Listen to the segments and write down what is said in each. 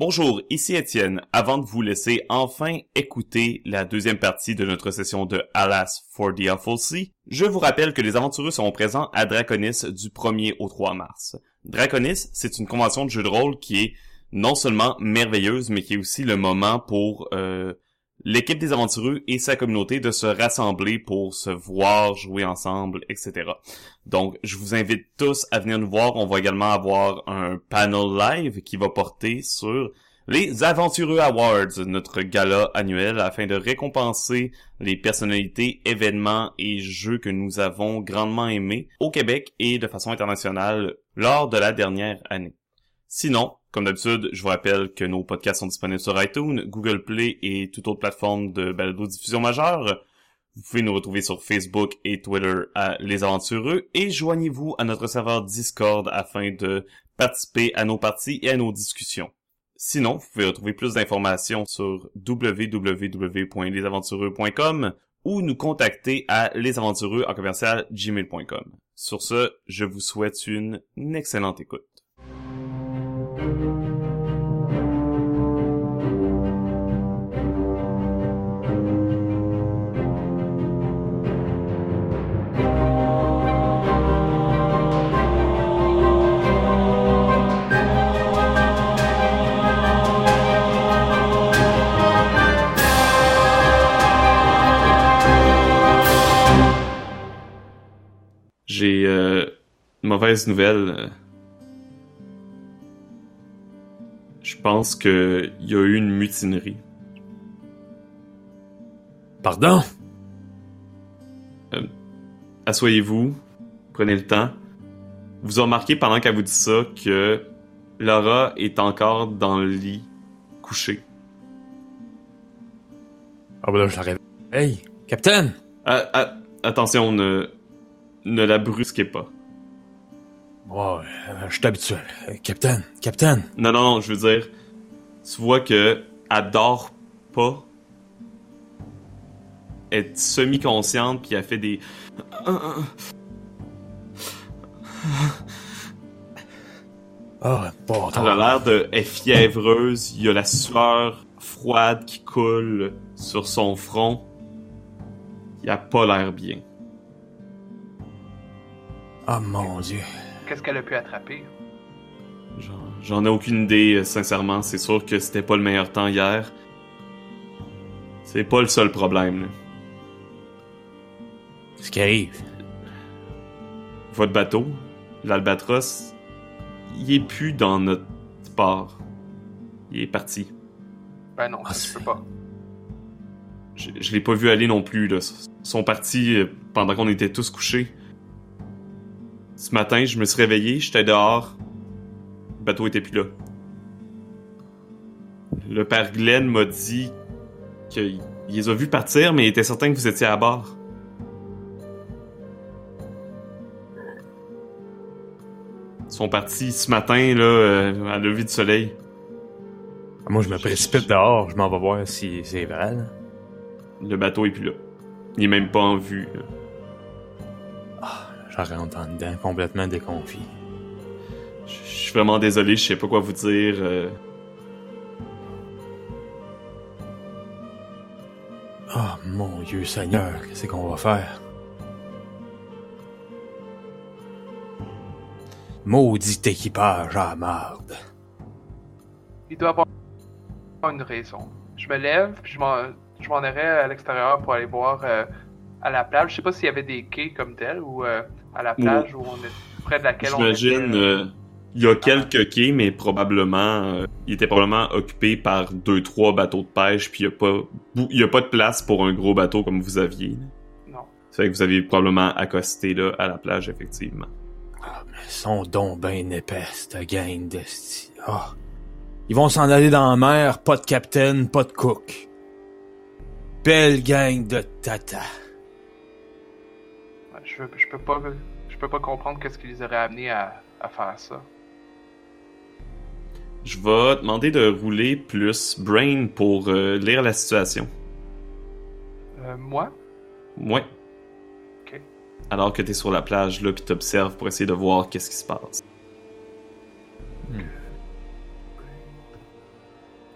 Bonjour, ici Étienne. Avant de vous laisser enfin écouter la deuxième partie de notre session de Alas for the Awful je vous rappelle que les aventureux seront présents à Draconis du 1er au 3 mars. Draconis, c'est une convention de jeu de rôle qui est non seulement merveilleuse, mais qui est aussi le moment pour euh, l'équipe des aventureux et sa communauté de se rassembler pour se voir, jouer ensemble, etc. Donc, je vous invite tous à venir nous voir. On va également avoir un panel live qui va porter sur les Aventureux Awards, notre gala annuel, afin de récompenser les personnalités, événements et jeux que nous avons grandement aimés au Québec et de façon internationale lors de la dernière année. Sinon, comme d'habitude, je vous rappelle que nos podcasts sont disponibles sur iTunes, Google Play et toute autre plateforme de balado-diffusion majeure. Vous pouvez nous retrouver sur Facebook et Twitter à Les Aventureux et joignez-vous à notre serveur Discord afin de participer à nos parties et à nos discussions. Sinon, vous pouvez retrouver plus d'informations sur www.lesaventureux.com ou nous contacter à lesaventureux en commercial gmail.com. Sur ce, je vous souhaite une excellente écoute. J'ai euh, mauvaise nouvelle. Je pense qu'il y a eu une mutinerie. Pardon? Euh, Assoyez-vous, prenez le temps. Vous avez remarqué pendant qu'elle vous dit ça que Laura est encore dans le lit, couchée. Ah ben là, je la réveille. Hey, Capitaine! Ah, ah, attention, ne, ne la brusquez pas. Ouais, je suis habitué. Capitaine, Capitaine! Non, non, non, je veux dire, tu vois que elle dort pas. Elle est semi-consciente, puis elle fait des... Ah, bon, Elle a l'air de... Elle est fiévreuse, il y a la sueur froide qui coule sur son front. Il a pas l'air bien. Ah, mon Dieu. Qu'est-ce qu'elle a pu attraper? J'en- ai aucune idée, euh, sincèrement. C'est sûr que c'était pas le meilleur temps hier. C'est pas le seul problème. là. Qu'est-ce qui arrive? Votre bateau, l'Albatros, il est plus dans notre port. Il est parti. Ben non, Ah, ça se c'est- peut pas. Je, je l'ai pas vu aller non plus. Là. Ils sont partis euh, pendant qu'on était tous couchés. Ce matin, je me suis réveillé, j'étais dehors. Le bateau était plus là. Le père Glenn m'a dit qu'il il les a vus partir, mais il était certain que vous étiez à bord. Ils sont partis ce matin, là, euh, à lever du soleil. Ah, Moi, je me précipite dehors, je m'en vais voir si c'est vrai. là. Le bateau est plus là. Il est même pas en vue. là. Je rentre en dedans, complètement déconfit. Je suis vraiment désolé, je sais pas quoi vous dire. euh. Ah, mon Dieu Seigneur, qu'est-ce qu'on va faire? Maudit équipage à la marde. Il doit avoir une raison. Je me lève, puis je m'en, je m'en irai à l'extérieur pour aller voir euh, à la plage. Je sais pas s'il y avait des quais comme tel ou euh, à la plage où on est près de laquelle on J'imagine, était. euh, il y a quelques quais, mais probablement, euh, il était probablement occupé par deux, trois bateaux de pêche, puis il y a pas, il y a pas de place pour un gros bateau comme vous aviez. Non. C'est vrai que vous avez probablement accosté là à la plage, effectivement. Ah, mais ils sont donc ben épais, cette gang de Ah. Ils vont s'en aller dans la mer, pas de capitaine, pas de cook. Belle gang de tata. Je, je peux pas. Je peux pas comprendre qu'est-ce qui les aurait amenés à, à faire ça. Je vais demander de rouler plus brain pour euh, lire la situation. Euh, moi? Ouais. Ok. Alors que t'es sur la plage là, puis t'observes pour essayer de voir qu'est-ce qui se passe.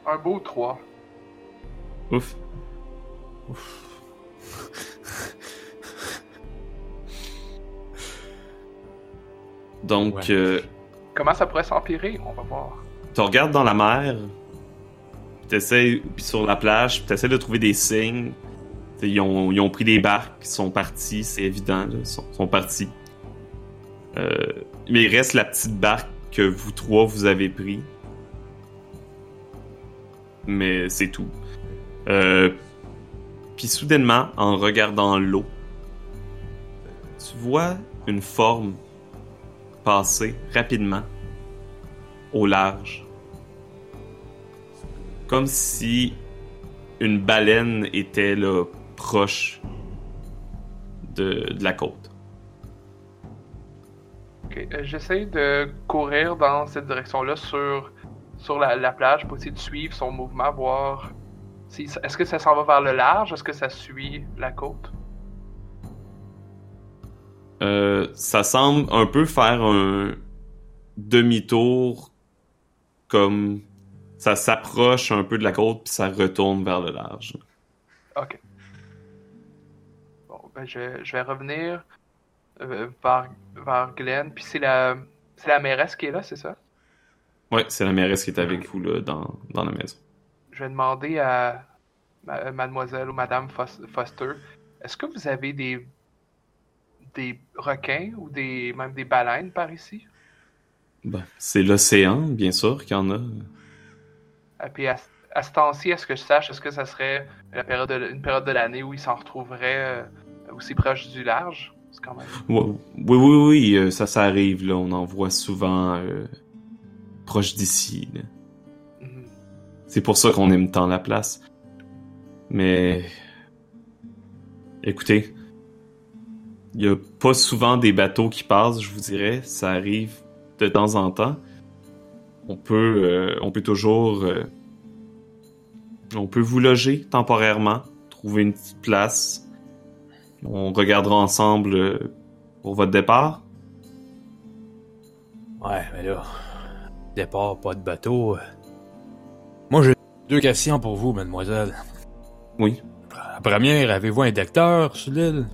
Un beau 3. Ouf. Donc, Ouais. euh, Comment ça pourrait s'empirer? On va voir. tu regardes dans la mer, puis sur la plage, puis t'essaies de trouver des signes. Ils ont, ils ont pris des barques, ils sont partis, c'est évident, là, ils sont, sont partis. Euh, mais il reste la petite barque que vous trois vous avez pris. Mais c'est tout. Euh, puis soudainement, en regardant l'eau, tu vois une forme passer rapidement au large. Comme si une baleine était proche de, la côte. Ok, euh, J'essaie de courir dans cette direction-là sur, sur la, la plage pour essayer de suivre son mouvement, voir si, est-ce que ça s'en va vers le large, est-ce que ça suit la côte? Euh, ça semble un peu faire un demi-tour comme ça s'approche un peu de la côte puis ça retourne vers le large. Ok. Bon, ben je, je vais revenir euh, vers, vers Glenn, puis c'est la, c'est la mairesse qui est là, c'est ça? Ouais, c'est la mairesse qui est avec vous là dans, dans la maison. Je vais demander à ma- mademoiselle ou madame Fos- Foster, est-ce que vous avez des des requins ou des même des baleines par ici? Ben, c'est l'océan, bien sûr qu'il y en a. Et puis à, à ce temps-ci, est-ce que je sache, est-ce que ça serait la période de- une période de l'année où ils s'en retrouveraient euh, aussi proche du large? Quand même. Oui, oui, oui, euh, ça, ça arrive, là. On en voit souvent euh, proche d'ici. Mhm. C'est pour ça qu'on aime tant la place. Mais... Écoutez, il y a pas souvent des bateaux qui passent, je vous dirais. Ça arrive de temps en temps. On peut, euh, on peut toujours... euh, on peut vous loger temporairement, trouver une petite place. On regardera ensemble euh, pour votre départ. Ouais, mais là, départ, pas de bateau. Moi, j'ai deux questions pour vous, mademoiselle. Oui. La première, avez-vous un docteur sur l'île?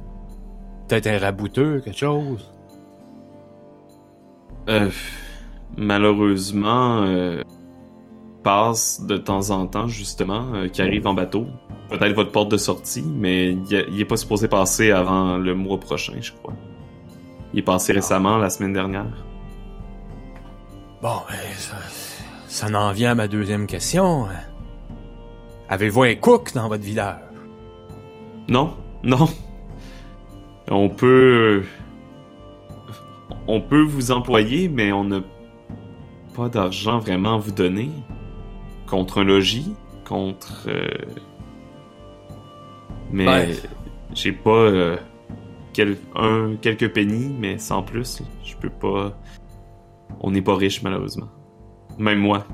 Peut-être un rabouteux, quelque chose? Euh, malheureusement, euh, passe de temps en temps, justement, euh, qui arrive en bateau. Peut-être votre porte de sortie, mais il, y a- il est pas supposé passer avant le mois prochain, je crois. Il est passé récemment, la semaine dernière. Bon, ben, ça, ça en vient à ma deuxième question. Avez-vous un cook dans votre village? Non, non. On peut... On peut vous employer, mais on n'a pas d'argent vraiment à vous donner. Contre un logis, contre... euh, Mais Ouais. j'ai pas... euh, quel- un, quelques pennies, mais sans plus. Je peux pas... On n'est pas riche, malheureusement. Même moi.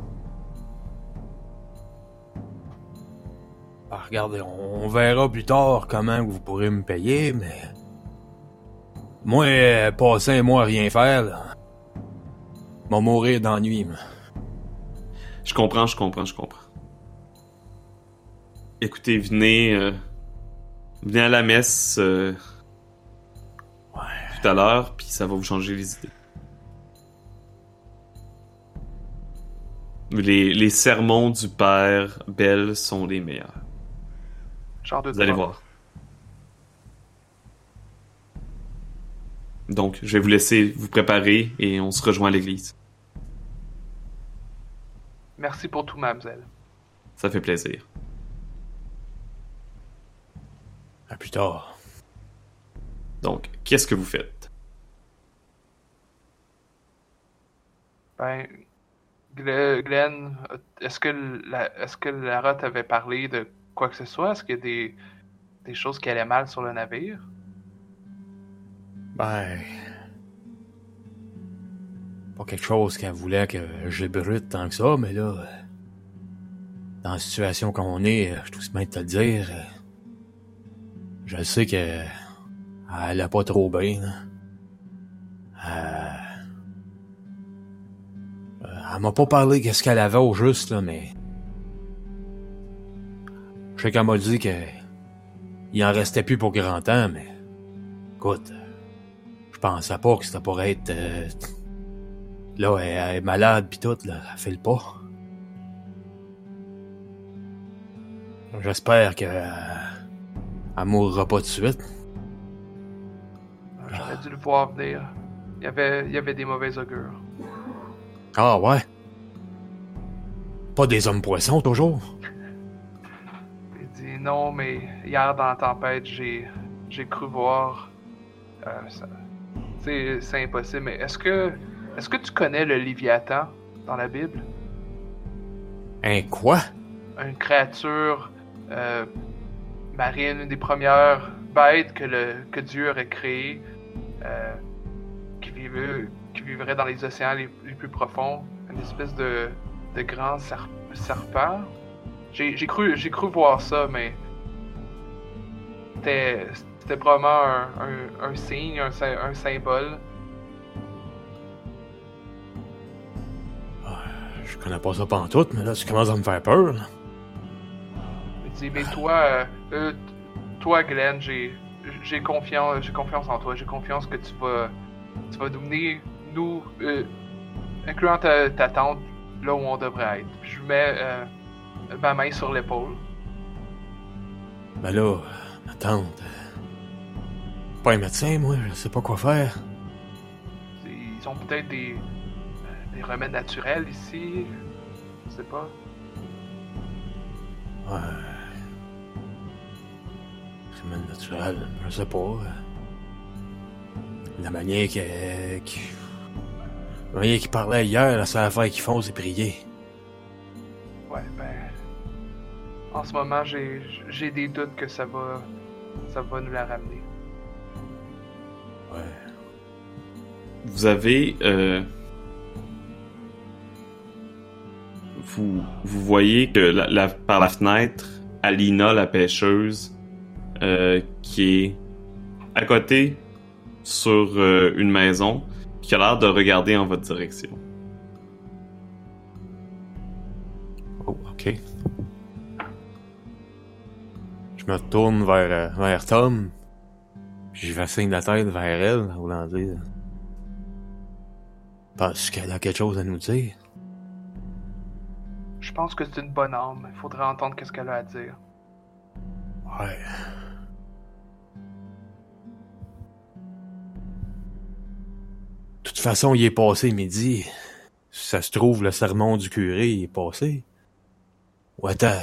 Ah, regardez, on, on verra plus tard comment vous pourrez me payer, mais... Moi, euh, passer un mois à rien faire, là... M'en mourir d'ennui. Je comprends, je comprends, je comprends. Écoutez, venez, euh, venez à la messe euh, tout à l'heure, puis ça va vous changer les idées. Les, les sermons du père Bell sont les meilleurs. Genre de Vous allez voir. Donc, je vais vous laisser vous préparer et on se rejoint à l'église. Merci pour tout, mademoiselle. Ça fait plaisir. À plus tard. Donc, qu'est-ce que vous faites? Ben, Gle- Glenn, est-ce que la, est-ce que Lara t'avait parlé de quoi que ce soit? Est-ce qu'il y a des, des choses qui allaient mal sur le navire? Ben... Pas quelque chose qu'elle voulait que j'ébrute tant que ça, mais là... Dans la situation qu'on est, je trouve bien de te le dire. Je sais que... Elle a pas trop bien, là. Euh, Elle m'a pas parlé qu'est-ce qu'elle avait au juste, là, mais... Je sais qu'elle m'a dit que il en restait plus pour grand temps, mais écoute, je pensais pas que c'était pour être euh, là, elle, elle est malade pis tout, là, elle fait le pas. J'espère que euh, elle mourra pas tout de suite. J'aurais dû le voir venir. Il y avait, il y avait des mauvais augures. Ah ouais. Pas des hommes poissons toujours. Il dit non, mais hier dans la tempête, j'ai, j'ai cru voir. Euh, ça- c'est, impossible. Mais est-ce que, est-ce que tu connais le Léviathan dans la Bible? Hein quoi? Une créature euh, marine, une des premières bêtes que le que Dieu aurait créées, euh, qui vivait, qui vivrait dans les océans les, les plus profonds, une espèce de, de grand serp- serpent? J'ai, cru, cru voir ça, mais c'était, c'était probablement un, un, un signe, un, sy- un symbole. Je connais pas ça pantoute, mais là tu commences à me faire peur. là. Dit, mais toi, euh, euh, toi, Glenn, j'ai, j'ai confiance, j'ai confiance en toi. J'ai confiance que tu vas, tu vas nous euh, incluant ta, ta tante, là où on devrait être. Je mets euh, ma main sur l'épaule. Ben là, ma tante. Pas un médecin, moi, je sais pas quoi faire. Ils ont peut-être des, euh, des remèdes naturels ici. Je sais pas. Ouais. Remède naturel, je sais pas. La manière que. qui- La manière qu'il parlait hier, la seule affaire qu'ils font, c'est prier. Ouais, ben. En ce moment, j'ai, j'ai des doutes que ça va, ça va nous la ramener. Vous avez... euh, vous, vous voyez que par la fenêtre, Alina, la pêcheuse, euh, qui est à côté sur euh, une maison, qui a l'air de regarder en votre direction. Oh, ok. Je me retourne vers, vers Tom. J'y vais signe de la tête vers elle, en voulant dire. Penses-tu qu'elle a quelque chose à nous dire? Je pense que c'est une bonne âme. Il faudrait entendre qu'est-ce qu'elle a à dire. Ouais. De toute façon, il est passé midi. Si ça se trouve, le sermon du curé il est passé. Ou attends.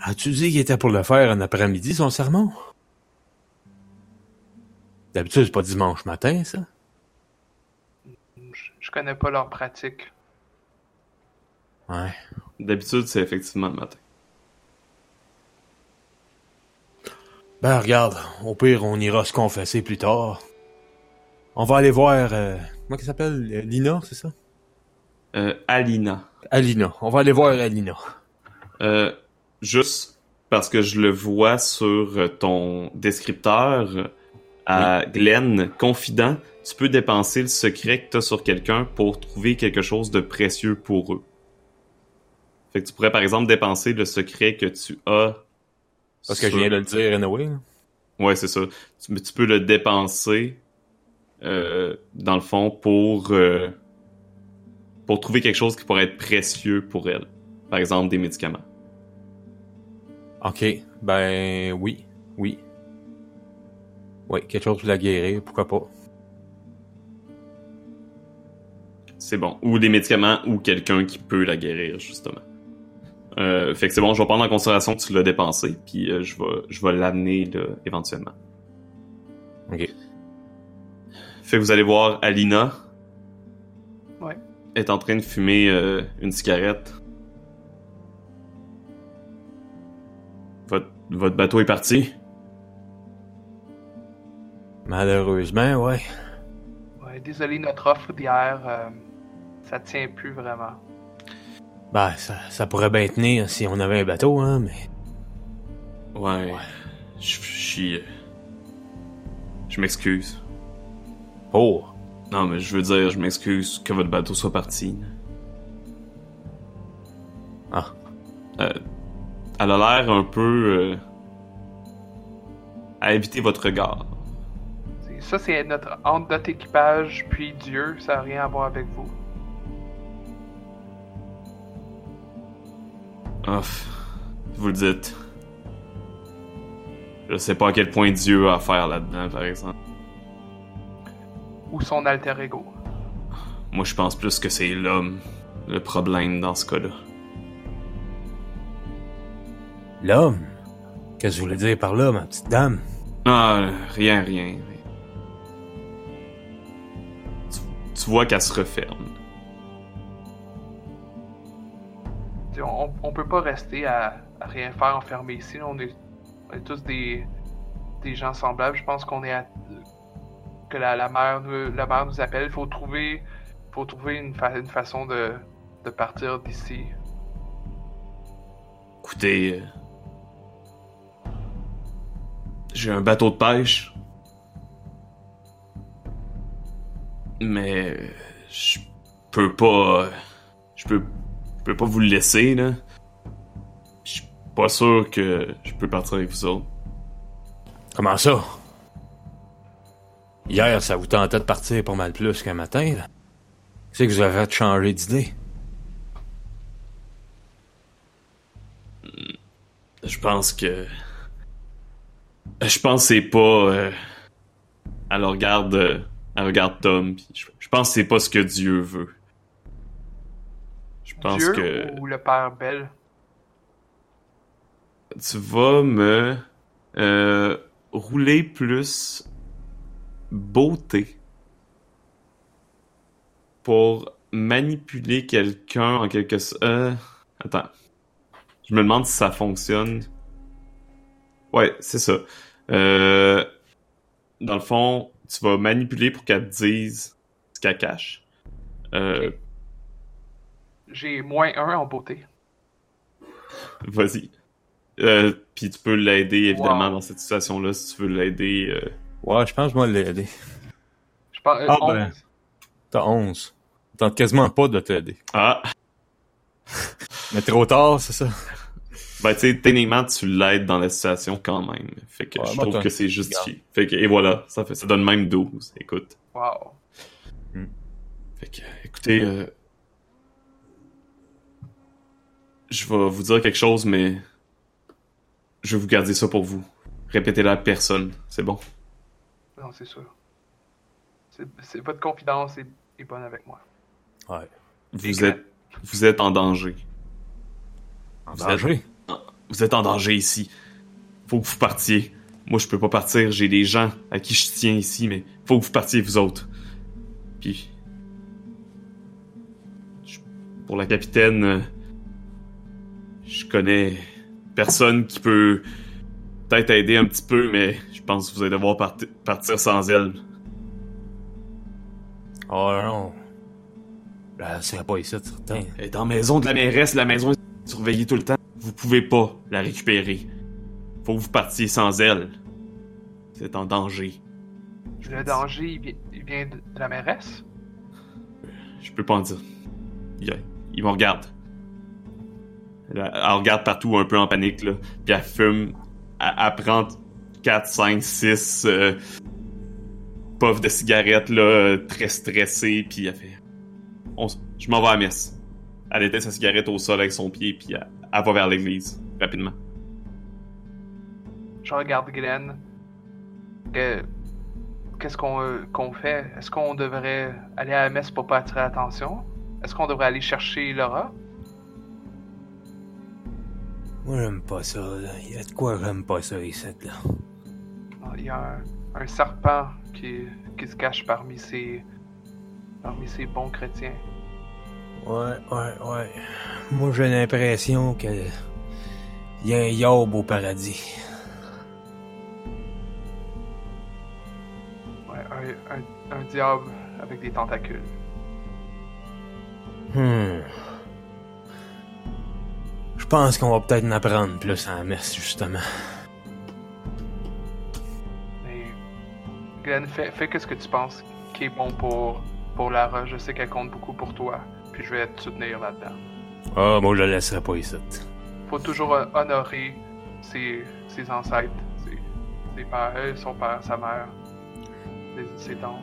As-tu dit qu'il était pour le faire un après-midi, son sermon? D'habitude, c'est pas dimanche matin, ça? Je, je connais pas leur pratique. Ouais. D'habitude, c'est effectivement le matin. Ben, regarde, au pire, on ira se confesser plus tard. On va aller voir... Euh, comment qu'elle s'appelle? Euh, Lina, c'est ça? Euh, Alina. Alina. On va aller voir Alina. Euh, juste parce que je le vois sur ton descripteur à Glenn, confident, tu peux dépenser le secret que tu as sur quelqu'un pour trouver quelque chose de précieux pour eux. Fait que tu pourrais par exemple dépenser le secret que tu as. Parce que je viens de le dire, anyway. Ouais, c'est ça. Tu, tu peux le dépenser euh, dans le fond pour euh, pour trouver quelque chose qui pourrait être précieux pour elle. Par exemple, des médicaments. Ok, ben oui, oui. Oui, quelque chose pour la guérir, pourquoi pas. C'est bon. Ou des médicaments ou quelqu'un qui peut la guérir, justement. Euh, fait que c'est bon, je vais prendre en considération que tu l'as dépensé, puis euh, je vais, je vais l'amener là, éventuellement. Ok. Fait que vous allez voir Alina. Ouais. Est en train de fumer euh, une cigarette. Votre, votre bateau est parti. Malheureusement, ouais. Ouais, désolé, notre offre d'hier, euh, ça tient plus vraiment. Ben, ça, ça pourrait bien tenir si on avait un bateau, hein, mais... Ouais. Je je suis. euh, Je m'excuse. Oh, Non, mais je veux dire, je m'excuse que votre bateau soit parti. Ah. Euh, elle a l'air un peu euh, à éviter votre regard. Ça, c'est notre, entre notre équipage puis Dieu. Ça n'a rien à voir avec vous. Ah, vous le dites. Je sais pas à quel point Dieu a affaire là-dedans, par exemple. Ou son alter ego. Moi, je pense plus que c'est l'homme, le problème dans ce cas-là. L'homme? Qu'est-ce que vous voulez dire par là, ma petite dame? Ah, rien, rien, Tu, vois qu'elle se referme. On, on peut pas rester à, à rien faire enfermé ici. On est, on est tous des, des gens semblables. Je pense qu'on est à, que la, la mère nous, la mère nous appelle. Il faut trouver, faut trouver une, fa- une façon de, de partir d'ici. Écoutez, euh, j'ai un bateau de pêche, mais euh, je peux pas, euh, je peux, je peux pas vous le laisser là. Je suis pas sûr que je peux partir avec vous autres. Comment ça? Hier, ça vous tentait de partir pas mal plus qu'un matin, là. C'est que vous avez changer d'idée. Je pense que, je pense que c'est pas, euh, regarde, euh, elle regarde Tom, puis je, je pense que c'est pas ce que Dieu veut. Je pense Dieu que ou le père Bell? tu vas me euh, rouler plus beauté pour manipuler quelqu'un en quelque sorte. Euh, attends. Je me demande si ça fonctionne. Ouais, c'est ça. Euh, dans le fond, tu vas manipuler pour qu'elle te dise ce qu'elle cache. Euh, J'ai moins un en beauté. Vas-y. Euh, Puis tu peux l'aider évidemment Wow. dans cette situation-là si tu veux l'aider. euh. Ouais, je pense que moi l'aider. Je pense, euh, Ah, onze. ben. T'as 11. Tente quasiment pas de t'aider. Ah, Mais trop tard, c'est ça? Ben tu sais, techniquement tu l'aides dans la situation quand même. Fait que Ouais, je trouve que c'est justifié. Fait que et voilà, ça fait ça donne même 12. Écoute. Wow. Fait que écoutez, euh, je vais vous dire quelque chose, mais je vais vous garder ça pour vous. Répétez-le à personne, c'est bon? Non, c'est sûr. C'est, votre confidence est, est bonne avec moi. Ouais. Vous êtes, vous êtes en danger. En Vous danger? Vous êtes en danger ici. Faut que vous partiez. Moi, je peux pas partir. J'ai des gens à qui je tiens ici, mais faut que vous partiez, vous autres. Puis... je- Pour la capitaine... euh, Je connais personne qui peut peut-être aider un petit peu, mais je pense que vous allez devoir parti- partir sans elle. Oh non. Là, c'est pas ici, certain. Elle est dans la maison de la mairesse, la maison est surveillée tout le temps. Vous pouvez pas la récupérer. Faut que vous partiez sans elle. Êtes en danger. Le danger, il, vi- il vient de, la mairesse? Je peux pas en dire. Il, il me regarde. Elle, elle regarde partout un peu en panique, là. Puis elle fume. Elle, elle prend 4, 5, 6 euh, puffs de cigarettes, là, très stressée. Puis elle fait... On je m'en vais à la messe. Elle éteint sa cigarette au sol avec son pied, puis elle, elle va vers l'église, rapidement. Je regarde Glenn. Que- Qu'est-ce qu'on euh, qu'on fait? Est-ce qu'on devrait aller à la messe pour pas attirer l'attention? Est-ce qu'on devrait aller chercher Laura? Moi, j'aime pas ça, là. Il y a de quoi j'aime pas ça ici, là. Il y a un, un serpent qui, qui se cache parmi ces, parmi ces bons chrétiens. Ouais, ouais, ouais. Moi, j'ai l'impression que... Il y a un yob au paradis. Ouais, un, un- un diable avec des tentacules. Hmm. Je pense qu'on va peut-être en apprendre plus à la messe, justement. Mais Glenn, fais, fais qu'est-ce que tu penses qui est bon pour, pour Lara. Je sais qu'elle compte beaucoup pour toi. Puis je vais te soutenir là-dedans. Ah, moi, je la laisserai pas ici. faut toujours hon- honorer ses, ses ancêtres, ses, ses pères, son père, sa mère, ses, ses tantes.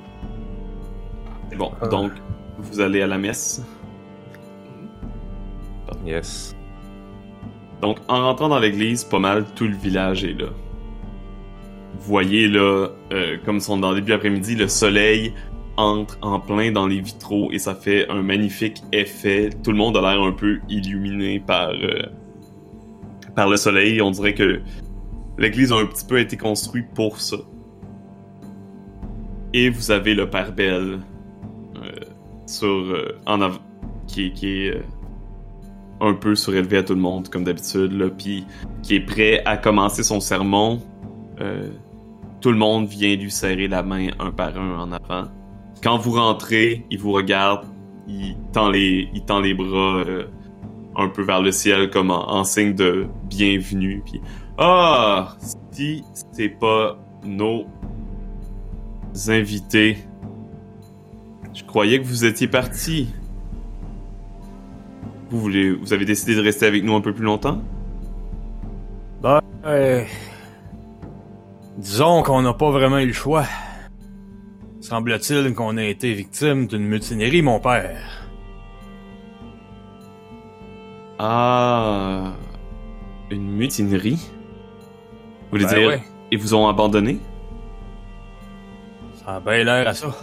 Bon, Euh. donc, vous allez à la messe? Yes. Donc, en rentrant dans l'église, pas mal tout le village est là. Vous voyez là, euh, comme sont dans le début d'après-midi, le soleil entre en plein dans les vitraux et ça fait un magnifique effet. Tout le monde a l'air un peu illuminé par euh, par le soleil. On dirait que l'église a un petit peu été construite pour ça. Et vous avez le Père Bell euh, sur euh, en qui, est- qui est euh, un peu surélevé à tout le monde, comme d'habitude, puis qui est prêt à commencer son sermon. Tout le monde vient lui serrer la main un par un en avant. Quand vous rentrez, il vous regarde, il tend les, il tend les bras euh, un peu vers le ciel comme en, signe de bienvenue. Puis ah, si c'est pas nos invités, je croyais que vous étiez partis. Vous voulez, vous avez décidé de rester avec nous un peu plus longtemps? Ben, euh, disons qu'on n'a pas vraiment eu le choix. Semble-t-il qu'on a été victime d'une mutinerie, mon père. Ah, une mutinerie? Vous voulez Ben dire, ouais, ils vous ont abandonné? ça a bien l'air à ça.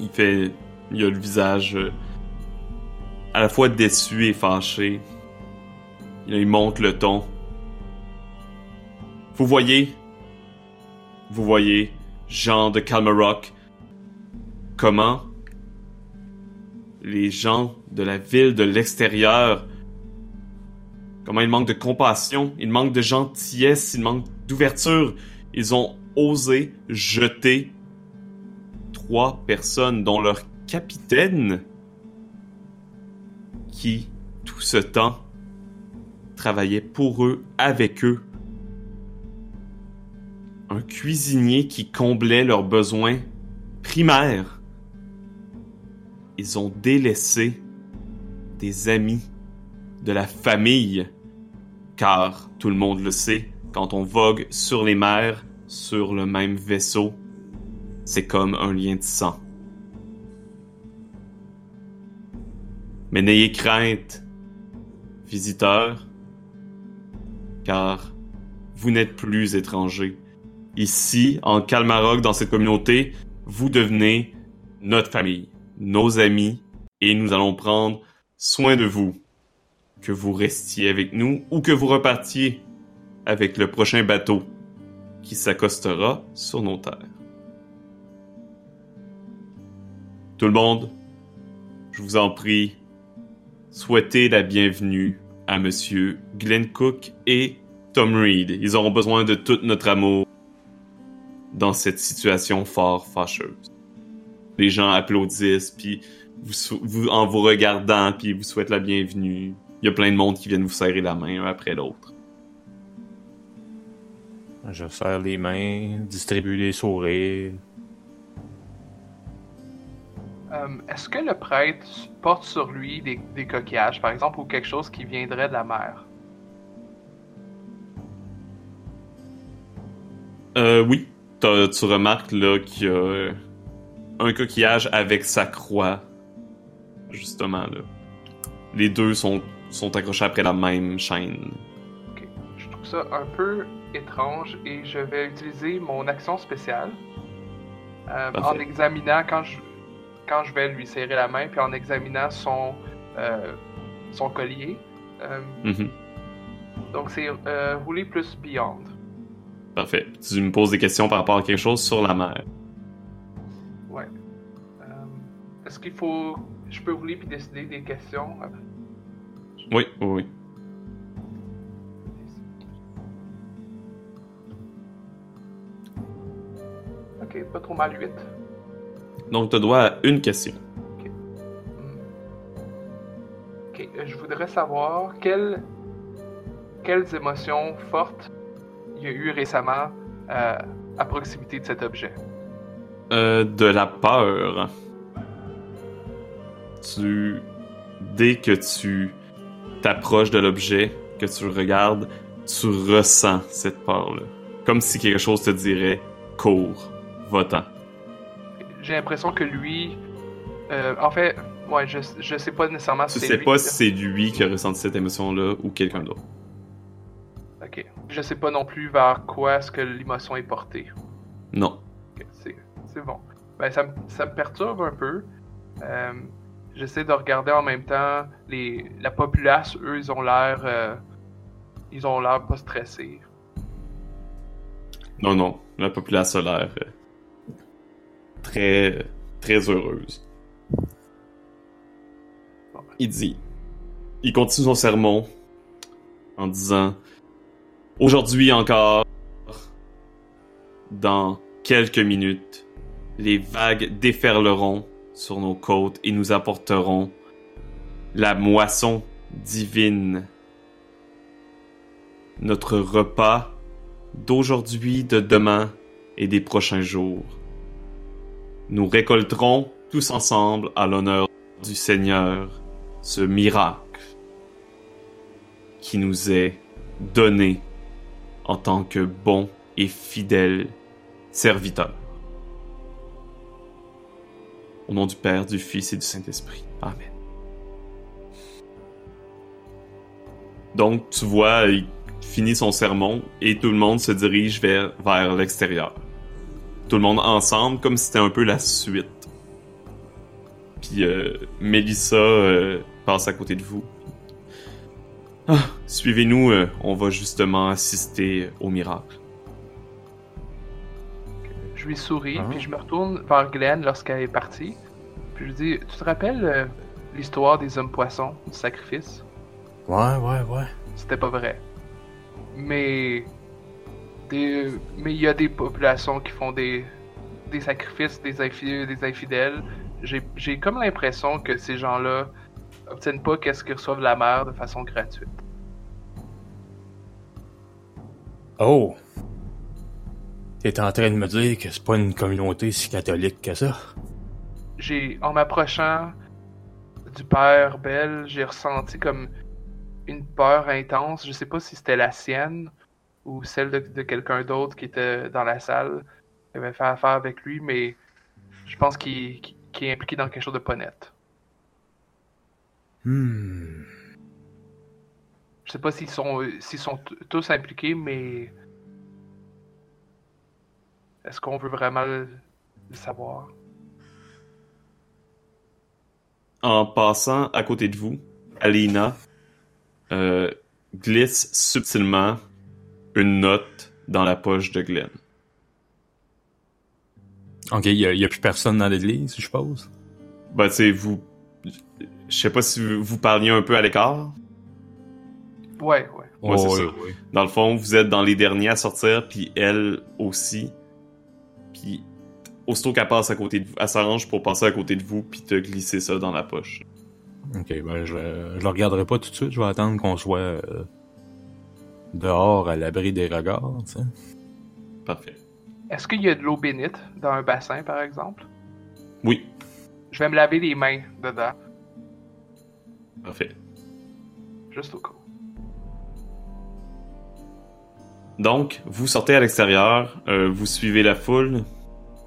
Il fait, il a le visage euh, à la fois déçu et fâché. Il monte le ton. Vous voyez, vous voyez, Jean de Calmarock, comment les gens de la ville de l'extérieur, comment ils manquent de compassion, ils manquent de gentillesse, ils manquent d'ouverture. Ils ont osé jeter trois personnes, dont leur capitaine, qui, tout ce temps, travaillait pour eux, avec eux. Un cuisinier qui comblait leurs besoins primaires. Ils ont délaissé des amis, de la famille, car tout le monde le sait, quand on vogue sur les mers, sur le même vaisseau, c'est comme un lien de sang. Mais n'ayez crainte, visiteurs, car vous n'êtes plus étrangers. Ici, en Calmaroc, dans cette communauté, vous devenez notre famille, nos amis, et nous allons prendre soin de vous. Que vous restiez avec nous ou que vous repartiez avec le prochain bateau qui s'accostera sur nos terres. Tout le monde, je vous en prie, souhaitez la bienvenue à Monsieur Glenn Cook et Tom Reed. Ils auront besoin de tout notre amour dans cette situation fort fâcheuse. Les gens applaudissent, puis vous, sou- vous- en vous regardant, puis vous souhaitent la bienvenue. Il y a plein de monde qui viennent vous serrer la main un après l'autre. Je serre les mains, distribue des sourires. Euh, Est-ce que le prêtre porte sur lui des, des coquillages, par exemple, ou quelque chose qui viendrait de la mer? Euh, oui. Tu remarques là qu'il y a un coquillage avec sa croix. Justement, là. Les deux sont, sont accrochés après la même chaîne. Ok. Je trouve ça un peu étrange et je vais utiliser mon action spéciale euh, en examinant quand je, quand je vais lui serrer la main, puis en examinant son, euh, son collier. Euh, Mhm. donc c'est euh, rouler plus Beyond. Parfait. Tu me poses des questions par rapport à quelque chose sur la mer. Ouais. Euh, Est-ce qu'il faut. Je peux rouler puis décider des questions après? Oui, oui, oui. Ok, pas trop mal 8. Donc, tu droit à une question. Hmm. Ok, euh, je voudrais savoir quelles, quelles émotions fortes y a eu récemment euh, à proximité de cet objet. Euh, de la peur. Tu dès que tu t'approches de l'objet, que tu regardes, tu ressens cette peur-là. Comme si quelque chose te dirait cours, va-t'en. J'ai l'impression que lui. euh, en fait, ouais, je, je sais pas nécessairement Tu si sais lui, pas là. si c'est lui qui a ressenti cette émotion-là ou quelqu'un d'autre. Ok. Je sais pas non plus vers quoi est-ce que l'émotion est portée. Non. Ok, c'est bon. Ben, ça, me- ça me perturbe un peu. Euh, J'essaie de regarder en même temps les, la populace, eux, ils ont l'air. euh, ils ont l'air pas stressés. Non, non. La population a l'air euh, très, très heureuse. Il dit, il continue son sermon en disant, aujourd'hui encore, dans quelques minutes, les vagues déferleront sur nos côtes et nous apporteront la moisson divine. Notre repas d'aujourd'hui, de demain et des prochains jours. Nous récolterons tous ensemble à l'honneur du Seigneur ce miracle qui nous est donné en tant que bons et fidèles serviteurs. Au nom du Père, du Fils et du Saint-Esprit. Amen. Donc, tu vois, il finit son sermon et tout le monde se dirige vers, vers l'extérieur. Tout le monde ensemble, comme si c'était un peu la suite. Puis euh, Mélissa euh, passe à côté de vous. Ah, suivez-nous, euh, on va justement assister au miracle. Je lui souris, Ah. puis je me retourne vers Glenn lorsqu'elle est partie. Puis je lui dis Tu te rappelles euh, l'histoire des hommes poissons, du sacrifice? Ouais, ouais, ouais. C'était pas vrai. Mais. des- Mais il y a des populations qui font des, des sacrifices, des, infi- des infidèles. J'ai j'ai comme l'impression que ces gens-là obtiennent pas qu'est-ce qu'ils reçoivent de la mer de façon gratuite. Oh! T'es en train de me dire que c'est pas une communauté si catholique que ça? j'ai en m'approchant du père Bell, j'ai ressenti comme une peur intense. Je sais pas si c'était la sienne ou celle de, de quelqu'un d'autre qui était dans la salle, qui avait fait affaire avec lui, mais je pense qu'il qu'il est impliqué dans quelque chose de pas net. Hmm. Je sais pas s'ils sont s'ils sont tous impliqués, mais est-ce qu'on veut vraiment le, le savoir? En passant à côté de vous, Alina euh, glisse subtilement une note dans la poche de Glenn. Ok, y a, y a plus personne dans l'église, je suppose? Ben, tu sais, vous... Je sais pas si vous, parliez un peu à l'écart. Ouais, ouais. Ouais, c'est Oh, ça. oui. Dans le fond, vous êtes dans les derniers à sortir, puis elle aussi. Puis, aussitôt qu'elle passe à côté de vous, elle s'arrange pour passer à côté de vous, puis te glisser ça dans la poche. Ok, ben je, je le regarderai pas tout de suite, je vais attendre qu'on soit euh, dehors à l'abri des regards, tu sais. Parfait. Est-ce qu'il y a de l'eau bénite dans un bassin, par exemple? Oui, Je vais me laver les mains dedans, parfait. juste au cas. Donc, vous sortez à l'extérieur, euh, vous suivez la foule.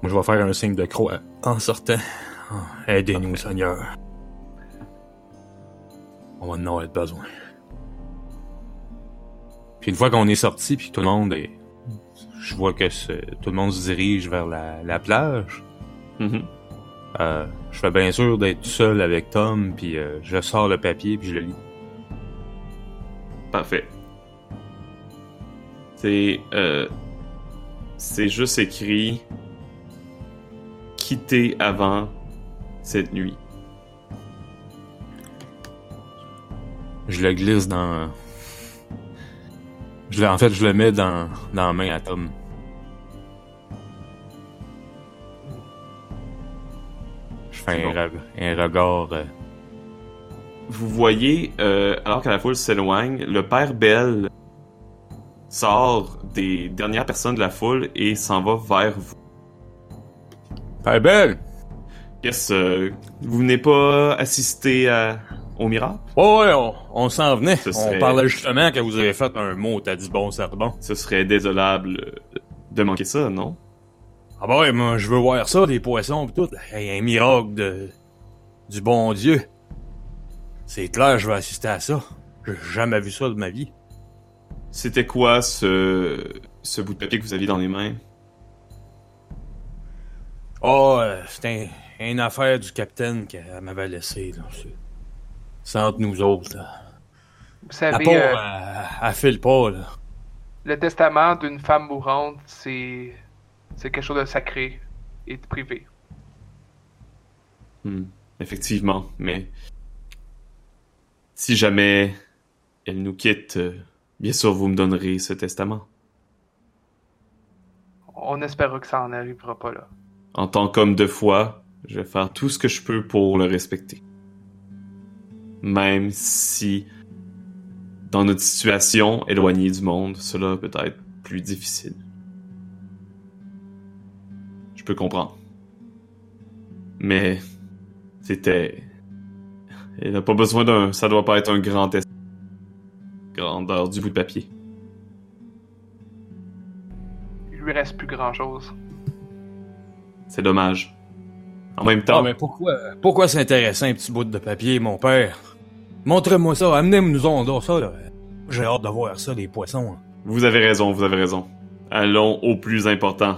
Moi, je vais faire un signe de croix en sortant. Ah, Aidez-nous, Seigneur. On va en avoir besoin. Puis une fois qu'on est sorti, puis tout le monde est... Je vois que tout le monde se dirige vers la, la plage. Mhm. Euh, je fais bien sûr d'être tout seul avec Tom, puis euh, je sors le papier, puis je le lis. Parfait. C'est euh, c'est juste écrit quitter avant cette nuit. Je le glisse dans... Je en fait, je le mets dans, dans la main à Tom. Un, regard... euh, Vous voyez, euh, alors que la foule s'éloigne, le père Bell sort des dernières personnes de la foule et s'en va vers vous. Père Belle! Qu'est-ce euh, vous venez pas assister à au miracle? Oh ouais, on, on s'en venait. Ce On serait- parlait justement que vous avez fait un mot, t'as dit bon, c'est bon. Ce serait désolable de manquer ça, non? Ah bah ouais, moi, je veux voir ça, des poissons pis tout. Hey, un miracle de... du bon Dieu. C'est clair, je vais assister à ça. J'ai jamais vu ça de ma vie. C'était quoi ce, ce bout de papier que vous aviez dans les mains? Oh, euh, c'est un, une affaire du capitaine qu'elle m'avait laissé, là. C'est- entre nous autres, là. Vous La savez, pauvre, euh, elle, elle file pas, là. le testament d'une femme mourante, c'est c'est quelque chose de sacré et de privé. Hmm, Effectivement, mais si jamais elle nous quitte, euh, bien sûr vous me donnerez ce testament. On espère que ça en arrivera pas là. En tant qu'homme de foi, je vais faire tout ce que je peux pour le respecter. Même si, dans notre situation, éloignée du monde, cela peut être plus difficile. Je peux comprendre. Mais, c'était... Elle n'a pas besoin d'un... Ça doit pas être un grand test. Grandeur du bout de papier. Il lui reste plus grand chose. C'est dommage. En même temps... Ah, mais pourquoi, pourquoi s'intéresser à un petit bout de papier, mon père? Montrez-moi ça, amenez-nous en dans ça, là. J'ai hâte de voir ça, les poissons. hein. Vous avez raison, vous avez raison. Allons au plus important.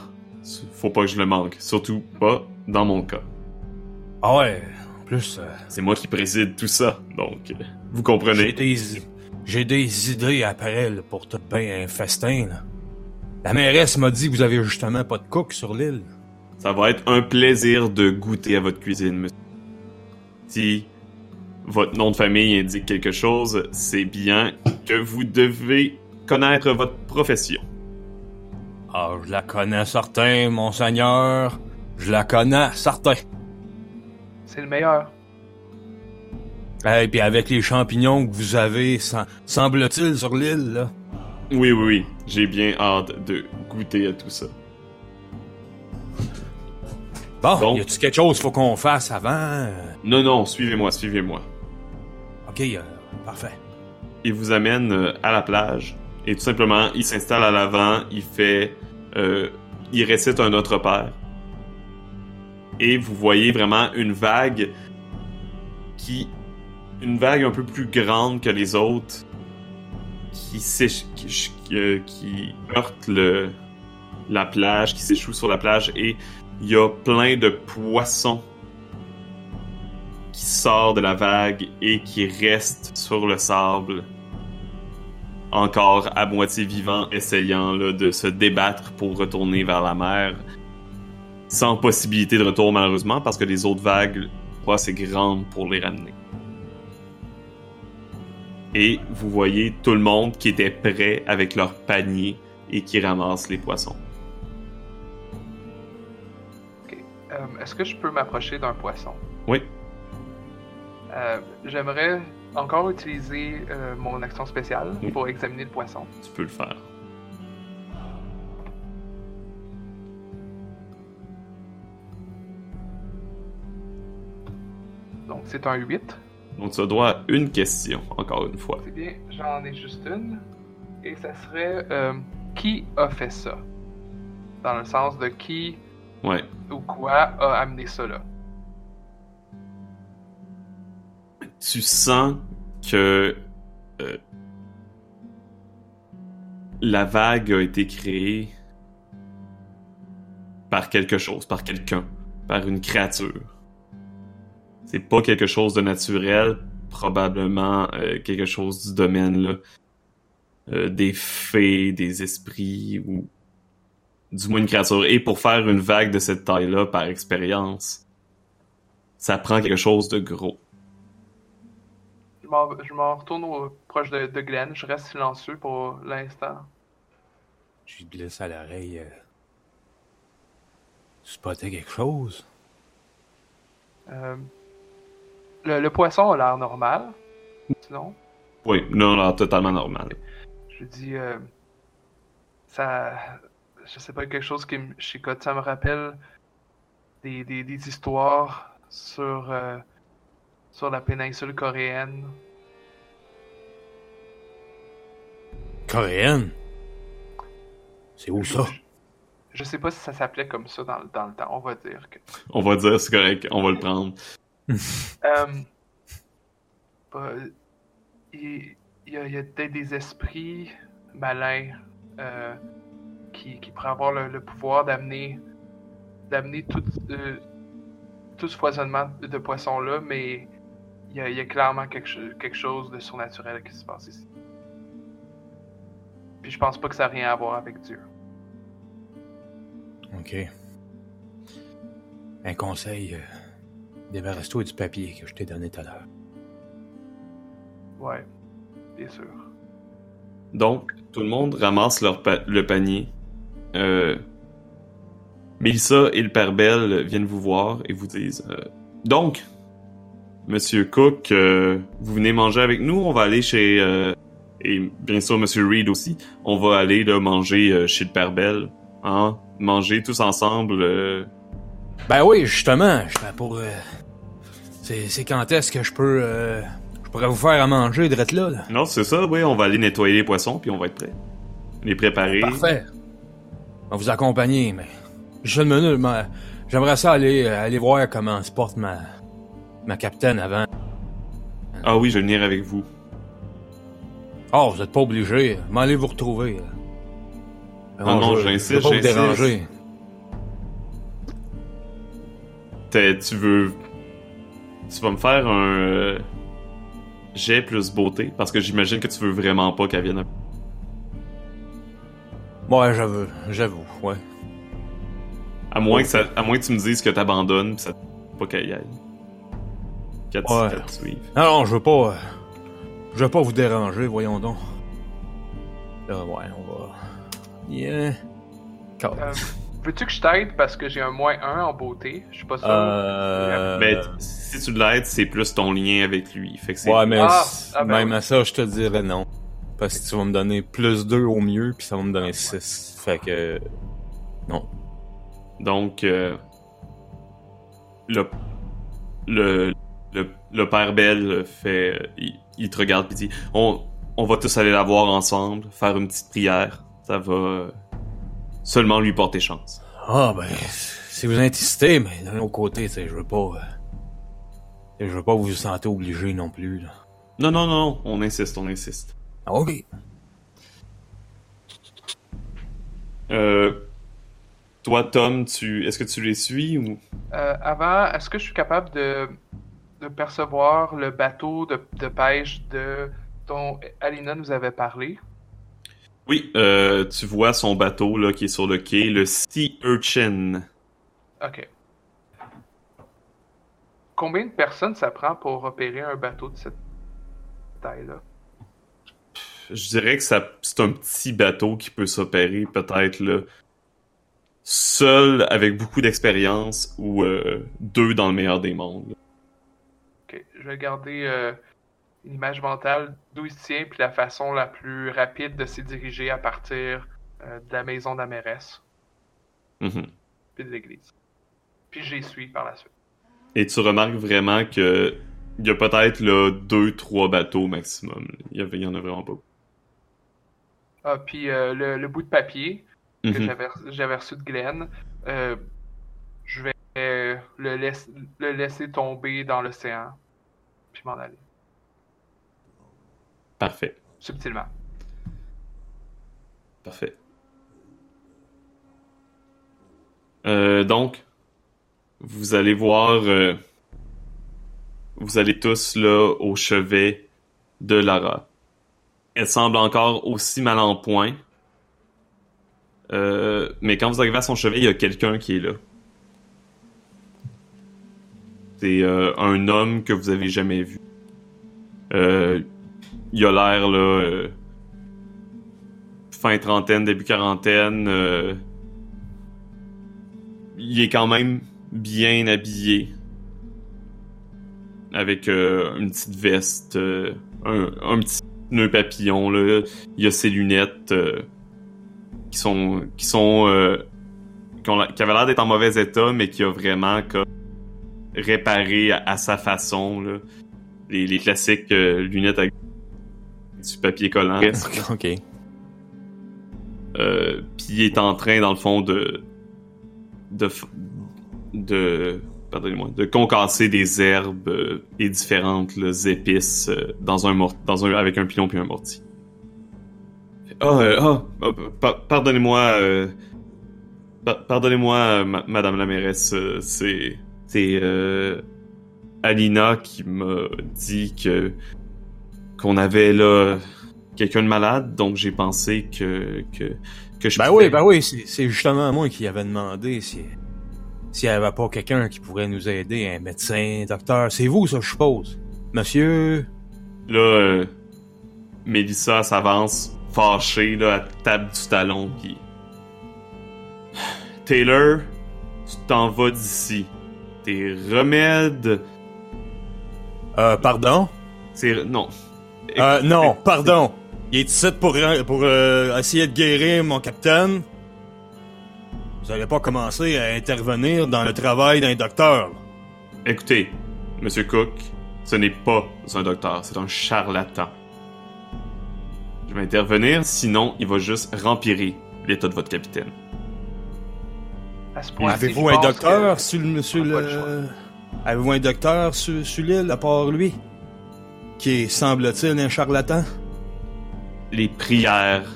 Faut pas que je le manque. Surtout pas dans mon cas. Ah ouais, en plus, euh, C'est moi qui préside tout ça, donc euh, vous j'ai comprenez. des, j'ai des idées après, là, pour tout bien un festin, là. La mairesse m'a dit que vous avez justement pas de cook sur l'île. Ça va être un plaisir de goûter à votre cuisine, monsieur. Si votre nom de famille indique quelque chose, c'est bien que vous devez connaître votre profession. Ah, je la connais certain, monseigneur. Je la connais certain. C'est le meilleur. Et puis avec les champignons que vous avez, sem- semble-t-il, sur l'île, là. Oui, oui, oui. J'ai bien hâte de goûter à tout ça. Bon, Bon. y a-tu quelque chose qu'il faut qu'on fasse avant? Non, non, suivez-moi, suivez-moi. Ok, euh, parfait. il vous amène euh, à la plage et tout simplement il s'installe à l'avant, il fait, euh, il récite un autre père. Et vous voyez vraiment une vague qui, une vague un peu plus grande que les autres qui euh, heurte la plage, qui s'échoue sur la plage et il y a plein de poissons qui sort de la vague et qui reste sur le sable, encore à moitié vivant, essayant là, de se débattre pour retourner vers la mer, sans possibilité de retour malheureusement, parce que les autres vagues sont assez grandes pour les ramener. Et vous voyez tout le monde qui était prêt avec leur panier et qui ramasse les poissons. Euh, Est-ce que je peux m'approcher d'un poisson? Oui, Euh, J'aimerais encore utiliser euh, mon action spéciale Oui. pour examiner le poisson. tu peux le faire. Donc c'est un 8. Donc tu as droit à une question, encore une fois. C'est bien, j'en ai juste une. Et ça serait euh, qui a fait ça? Dans le sens de qui Ouais. ou quoi a amené ça là? tu sens que euh, la vague a été créée par quelque chose, par quelqu'un, par une créature. C'est pas quelque chose de naturel, probablement euh, quelque chose du domaine euh, des fées, des esprits ou du moins une créature. Et pour faire une vague de cette taille-là, par expérience, ça prend quelque chose de gros. Je m'en- retourne au, proche de, de Glenn. Je reste silencieux pour l'instant. Je lui glisse à l'oreille. Euh... Spotter quelque chose? Euh, le, le poisson a l'air normal. Sinon, Oui, non, non, totalement normal. je dis euh, ça. Je sais pas, quelque chose qui me chicote. Ça me rappelle des, des, des histoires sur euh, sur la péninsule coréenne. Coréenne? C'est où ça? Je, sais pas si ça s'appelait comme ça dans, le- dans le temps. On va dire que. On va dire, c'est correct, on va le prendre. Euh, bah, il il y a, il y a peut-être des esprits malins euh, qui, qui pourraient avoir le, le pouvoir d'amener d'amener tout, euh, tout ce foisonnement de poissons-là, mais il y, a, il y a clairement quelque, cho- quelque chose de surnaturel qui se passe ici. Puis je pense pas que ça a rien à voir avec Dieu. Ok. Un conseil. euh, Débarrasse-toi du papier que je t'ai donné tout à l'heure. Ouais, bien sûr. Donc, tout le monde ramasse leur pa- le panier. Euh, Mélissa et le Père Bell viennent vous voir et vous disent euh, Donc, Monsieur Cook, euh, vous venez manger avec nous? On va aller chez... euh, et bien sûr, Monsieur Reed aussi. On va aller là, manger euh, chez le Père Bell. Hein? Manger tous ensemble. Ben oui, justement, je fais pour. C'est c'est quand est-ce que je peux. Je pourrais vous faire à manger, drette là, là? Non, c'est ça, oui. On va aller nettoyer les poissons, puis on va être prêts. Les préparer. Parfait. On va vous accompagner, mais. Minute, mais j'aimerais ça aller, aller voir comment se porte ma. Ma capitaine avant. Ah oui, je vais venir avec vous. Oh, vous êtes pas obligé. Mais allez vous retrouver. Ah non, j'insiste, je veux pas vous j'insiste. déranger. Tu veux. Tu vas me faire un. euh, jet plus beauté, parce que j'imagine que tu veux vraiment pas qu'elle vienne. Ouais, j'avoue, j'avoue, ouais. À moins, que ça, à moins que tu me dises que t'abandonnes, pis ça pas qu'elle y aille. Qu'elle te- Ouais. qu'elle te suive. Non, non, je veux pas. euh, Je veux pas vous déranger, voyons donc. Là, ouais, on va. Yeah. Euh, Veux-tu que je t'aide parce que j'ai un moins 1 en beauté? Je suis pas sûr. Euh. Mais t- si tu l'aides, c'est plus ton lien avec lui. Fait que c'est. Ouais, mais Ah, ah ben même oui. à ça, je te dirais non. Parce que tu vas me donner plus 2 au mieux, puis ça va me donner 6. Fait que. Non. Donc, euh, le, le, le, père Bell fait, il, il te regarde pis dit, on, on va tous aller la voir ensemble, faire une petite prière. Ça va seulement lui porter chance. Ah, ben. Si vous insistez, mais d'un autre côté, je veux pas. euh, Je veux pas vous sentir obligé non plus, là. Non, non, non, on insiste, on insiste. Ah, Ok. Euh, toi, Tom, tu, est-ce que tu les suis ou? Euh, avant, est-ce que je suis capable de, de percevoir le bateau de, de pêche de dont Alina nous avait parlé? Oui, euh, tu vois son bateau là qui est sur le quai, le Sea Urchin. Ok. Combien de personnes ça prend pour opérer un bateau de cette taille-là? Je dirais que c'est un petit bateau qui peut s'opérer peut-être seul avec beaucoup d'expérience ou euh, deux dans le meilleur des mondes. Vais garder euh, une image mentale d'où il tient puis la façon la plus rapide de s'y diriger à partir euh, de la maison de la mairesse Mhm. puis de l'église. Puis j'y suis par la suite. Et tu remarques vraiment que il y a peut-être là deux, trois bateaux maximum. Il y, en a vraiment pas. Ah, puis euh, le, le bout de papier que Mhm. j'avais j'avais reçu de Glenn, euh, je vais le, le laisser tomber dans l'océan puis m'en aller Parfait, subtilement. parfait. Euh, donc, vous allez voir, euh, vous allez tous là au chevet de Lara. Elle semble encore aussi mal en point. Euh, mais quand vous arrivez à son chevet, il y a quelqu'un qui est là. C'est euh, un homme que vous avez jamais vu. Euh, il a l'air là euh, fin trentaine, début quarantaine. il est quand même bien habillé. Avec une petite veste, un, petit nœud papillon. Là. Il a ses lunettes qui sont qui sont qui, ont avaient l'air d'être en mauvais état, mais qui a vraiment réparé à, à sa façon, là. Les, les classiques euh, lunettes avec du papier collant. ok. Euh, puis il est en train, dans le fond, de... de... de pardonnez-moi, de concasser des herbes euh, et différentes là, épices euh, dans un mort dans un avec un pilon puis un mortier. Ah, ah, ah, pa- pardonnez-moi, pa- pardonnez-moi, ma- Madame la mairesse, c'est c'est euh, Alina qui m'a dit que qu'on avait là quelqu'un de malade, donc j'ai pensé que que que je Ben pouvais- oui, ben oui, c'est justement moi qui avait demandé si s'il y avait pas quelqu'un qui pourrait nous aider, un médecin, docteur. C'est vous, ça, je suppose? Monsieur? Là, euh, Mélissa s'avance fâchée là, à table du talon puis Taylor, tu t'en vas d'ici. Tes remèdes, Euh, pardon? c'est non. Euh, non, pardon. Il est ici pour, pour euh, essayer de guérir mon capitaine. Vous allez pas commencer à intervenir dans le travail d'un docteur. Écoutez, Monsieur Cook, ce n'est pas un docteur, c'est un charlatan. Je vais intervenir, sinon il va juste rempirer l'état de votre capitaine. À ce point-ci, Avez-vous un docteur sur, le- sur. Avez-vous un docteur sur, sur l'île à part lui? Qui est, semble-t-il, un charlatan? Les prières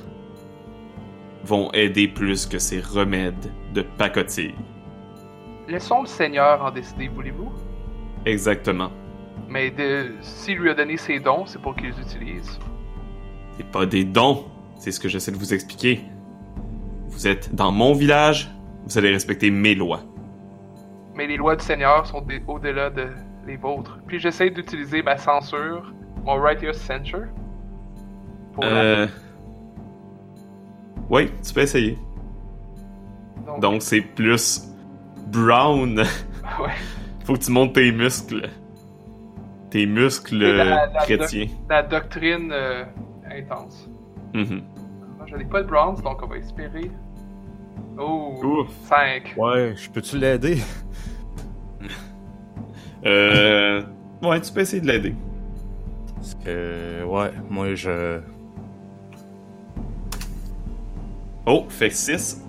vont aider plus que ces remèdes de pacotille. Laissons le Seigneur en décider, voulez-vous? Exactement. Mais de... s'il lui a donné ses dons, c'est pour qu'il les utilise. C'est pas des dons, c'est ce que j'essaie de vous expliquer. Vous êtes dans mon village, vous allez respecter mes lois. Mais les lois du Seigneur sont au-delà de les vôtres. Puis j'essaie d'utiliser ma censure, mon righteous censure. Pour Euh... Oui, tu peux essayer. donc, c'est plus brown. ouais. Faut que tu montes tes muscles. Tes muscles Et la- la- chrétiens. la doctrine euh, intense. Mhm. Moi, je n'ai pas de bronze, donc on va espérer. Oh, Ouf. 5. Ouais, je peux-tu l'aider? Euh... Ouais, tu peux essayer de l'aider. Parce que, ouais, moi, je... Oh, fait 6.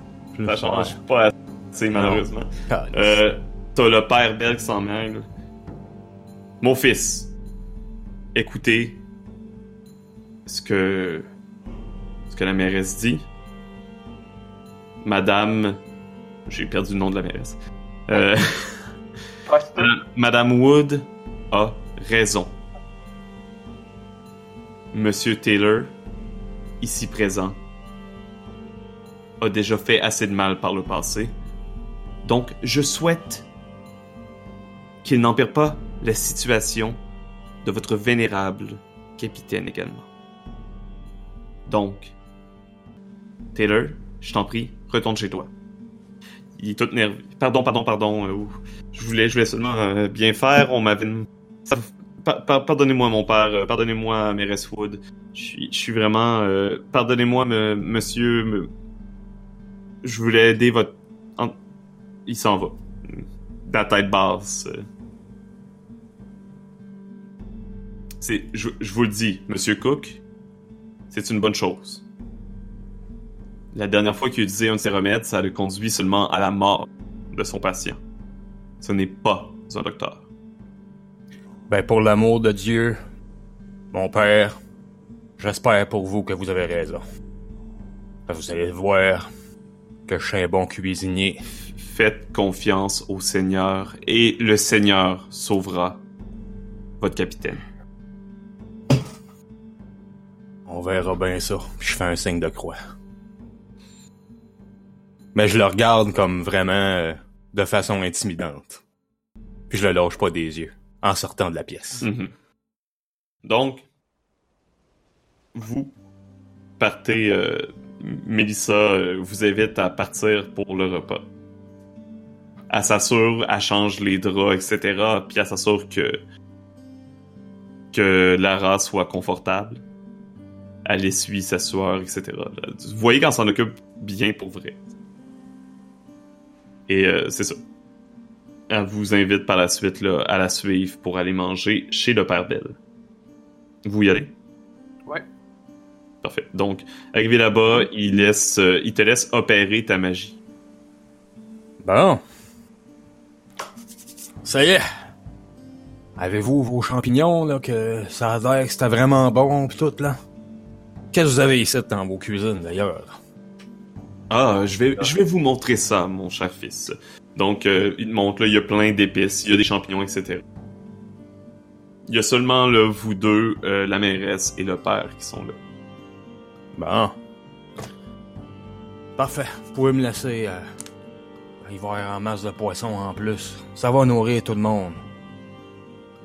Ça change pas assez, malheureusement. Euh, t'as le père Bell qui s'en mêle. Mon fils, écoutez ce que ce que la mairesse dit. Madame, j'ai perdu le nom de la mairesse. Euh, Foster. Madame Wood a raison. Monsieur Taylor, ici présent, a déjà fait assez de mal par le passé. Donc, je souhaite qu'il n'empire pas la situation de votre vénérable capitaine également. Donc, Taylor, je t'en prie, retourne chez toi. Il est tout nerveux. Pardon, pardon, pardon. euh, je voulais, je voulais seulement euh, bien faire. On m'avait. pa- pa- Pardonnez-moi, mon père. euh, Pardonnez-moi, Mérès Wood. Je suis, vraiment. Pardonnez-moi, monsieur. Je voulais aider votre. Il s'en va. La tête basse. je vous le dis, Monsieur Cook, c'est une bonne chose. La dernière fois qu'il a utilisé un de ses remèdes, ça le conduit seulement à la mort de son patient. Ce n'est pas un docteur. Ben, pour l'amour de Dieu, mon père, j'espère pour vous que vous avez raison. Vous allez voir que je suis un bon cuisinier. Faites confiance au Seigneur et le Seigneur sauvera votre capitaine. On verra bien ça. Je fais un signe de croix. Mais je le regarde comme vraiment euh, de façon intimidante. Puis je le lâche pas des yeux en sortant de la pièce. Mhm. Donc, vous partez. euh, Mélissa euh, vous invite à partir pour le repas. Elle s'assure, elle change les draps, etc. Puis elle s'assure que que Lara soit confortable. Elle essuie sa sueur, etc. Vous voyez qu'elle s'en occupe bien pour vrai. Et euh, c'est ça. elle vous invite par la suite là, à la suivre pour aller manger chez le Père Belle. Vous y allez? Ouais. Parfait. Donc, arrivé là-bas, il, laisse, euh, il te laisse opérer ta magie. Bon. Ça y est. Avez-vous vos champignons, là, que ça a l'air que c'était vraiment bon pis tout, là? Qu'est-ce que vous avez ici dans vos cuisines, d'ailleurs? Ah, je vais, je vais vous montrer ça, mon cher fils. Donc, euh, il te montre, là, il y a plein d'épices, il y a des champignons, etc. Il y a seulement, là, vous deux, euh, la mairesse et le père qui sont là. Bon. Parfait. Vous pouvez me laisser euh, y voir en masse de poissons en plus. Ça va nourrir tout le monde.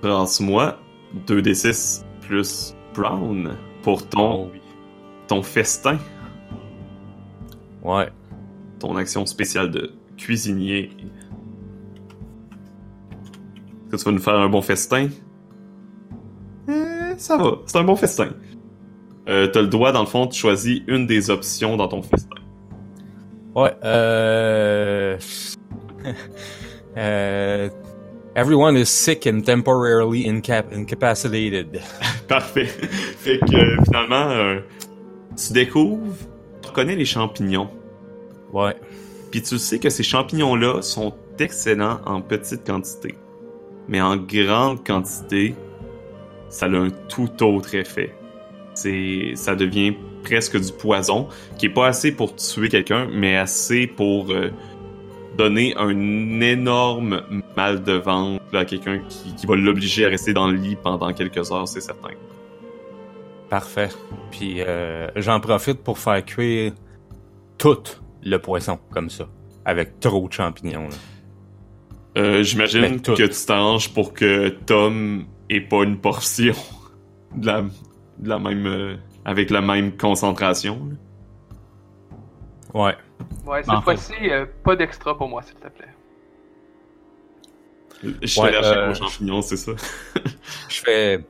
Brasse-moi 2d6 plus Brown pour ton, Oh oui. ton festin, Ouais. ton action spéciale de cuisinier. Est-ce que tu vas nous faire un bon festin? Euh, ça va, c'est un bon festin. Euh, t'as le droit, dans le fond, tu choisis une des options dans ton festin. Ouais, euh... euh... Everyone is sick and temporarily incap incapacitated. Parfait. fait que euh, finalement, euh, tu découvres, tu reconnais les champignons. Ouais. Puis tu sais que ces champignons-là sont excellents en petite quantité. Mais en grande quantité, ça a un tout autre effet. C'est, ça devient presque du poison, qui est pas assez pour tuer quelqu'un, mais assez pour euh, donner un énorme mal de ventre à quelqu'un qui, qui va l'obliger à rester dans le lit pendant quelques heures, c'est certain. Parfait. Puis euh, j'en profite pour faire cuire tout le poisson comme ça, avec trop de champignons. là. Euh, J'imagine que tu t'arranges pour que Tom ait pas une portion de la, de la même, euh, avec la même concentration. là. Ouais. Ouais, cette fois-ci, euh, pas d'extra pour moi, s'il te plaît. Je suis Ouais, allergique euh, aux champignons, c'est ça. Je fais.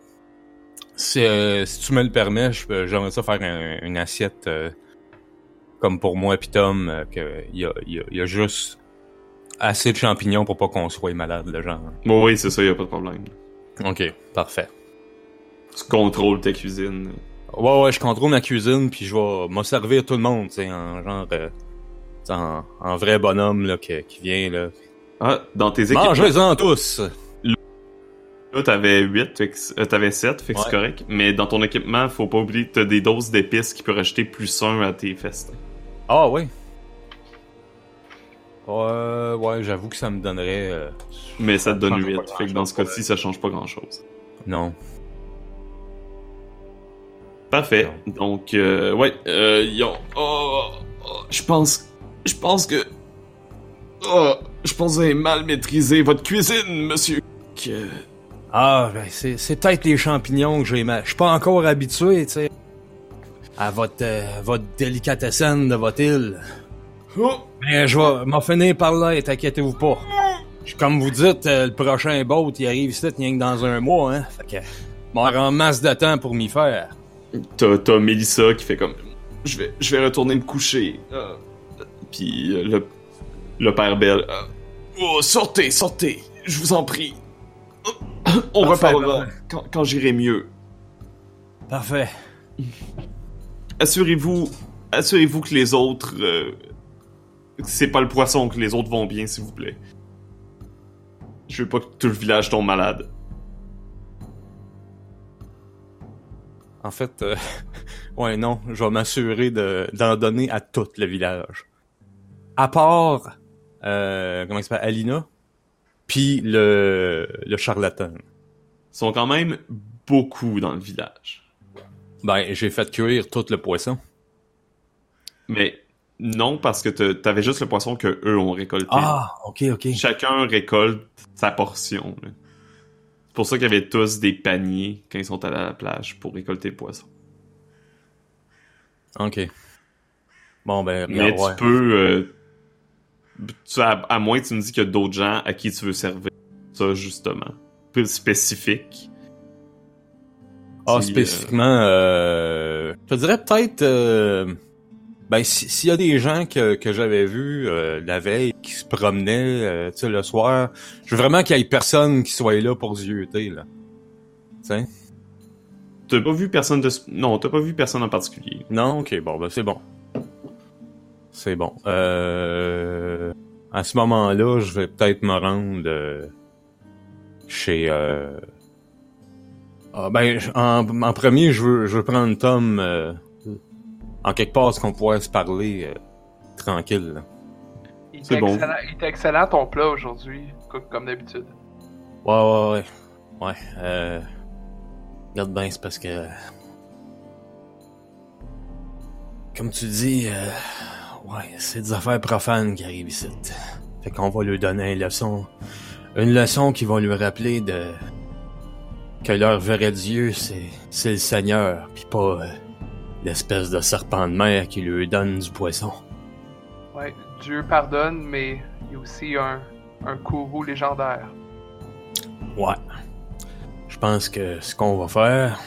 Si, euh, si tu me le permets, j'aimerais ça faire un- une assiette euh, comme pour moi et Tom, euh, que il y a, il y a- il y a juste assez de champignons pour pas qu'on soit malade, le genre. Bon, oui, c'est ça, y a pas de problème. Ok, parfait. Tu contrôles ta cuisine. Ouais, ouais, je contrôle ma cuisine, puis je vais m'en servir tout le monde, tu sais, en genre. euh, en, en vrai bonhomme, là, qui, qui vient, là. Ah, dans tes équipements, Mangez-en tous! là, t'avais 8, fait que c- euh, t'avais 7, fait que c'est correct. Mais dans ton équipement, faut pas oublier que t'as des doses d'épices qui peuvent rajouter plus 1 à tes festins. Ah, ouais. Ouais, ouais, j'avoue que ça me donnerait. euh, Mais ça te donne change 8, pas fait que dans ce cas-ci, ça change pas grand-chose. Non. Parfait. Donc, euh, ouais, euh, yo, oh, oh, je pense, je pense que, oh, je pense que vous avez mal maîtrisé votre cuisine, monsieur. Que... Ah, ben, c'est, c'est peut-être les champignons que j'ai mal. Je suis pas encore habitué, tu sais, à votre, euh, votre délicatessen de votre île. Oh, Mais je vais m'en finir par là, et t'inquiétez-vous pas. Comme vous dites, euh, le prochain boat, il arrive ici rien que dans un mois, hein. Fait que, m'en en masse de temps pour m'y faire. T'as, t'as Mélissa qui fait comme, je vais, je vais retourner me coucher. Euh, Puis le, le père Belle, euh, oh, sortez, sortez, je vous en prie. On Parfait, reparlera quand, quand j'irai mieux. Parfait. Assurez-vous, assurez-vous que les autres, euh, c'est pas le poisson que les autres vont bien, s'il vous plaît. Je veux pas que tout le village tombe malade. En fait, euh, ouais, non, je vais m'assurer de, d'en donner à tout le village. À part, euh, comment il s'appelle, Alina, puis le, le charlatan. Ils sont quand même beaucoup dans le village. Ben, j'ai fait cuire tout le poisson. Mais non, parce que t'avais juste le poisson que eux ont récolté. Ah, ok, ok. Chacun récolte sa portion. là. C'est pour ça qu'il y avait tous des paniers quand ils sont allés à la plage pour récolter le poisson. Ok. Bon, ben, Mais regarde, tu peux. euh, tu- à, à moins que tu me dis qu'il y a d'autres gens à qui tu veux servir. Ça, justement. Plus spécifique. Ah, Si, spécifiquement, euh, je te dirais peut-être, euh, Ben, si- s'il y a des gens que, que j'avais vus euh, la veille qui se promenaient, euh, tu sais, le soir, je veux vraiment qu'il y ait personne qui soit là pour zioter, là. Tu sais? T'as pas vu personne de... Non, t'as pas vu personne en particulier. Non? Ok, bon, ben c'est bon. C'est bon. Euh... À ce moment-là, je vais peut-être me rendre euh, chez... Euh... Ah, ben, en, en premier, je veux, je veux prendre Tom euh, en quelque part, ce qu'on pourrait se parler euh, tranquille. là. Il C'est était bon. excellent, il était excellent ton plat aujourd'hui, co- comme d'habitude. Ouais, ouais, ouais. Ouais, euh... Regarde bien, c'est parce que... Comme tu dis, euh... Ouais, c'est des affaires profanes qui arrivent ici. Fait qu'on va lui donner une leçon. Une leçon qui va lui rappeler de... Que leur vrai Dieu, c'est... C'est le Seigneur, pis pas... euh, L'espèce de serpent de mer qui lui donne du poisson. Ouais, Dieu pardonne, mais il y a aussi un, un courroux légendaire. Ouais. Je pense que ce qu'on va faire.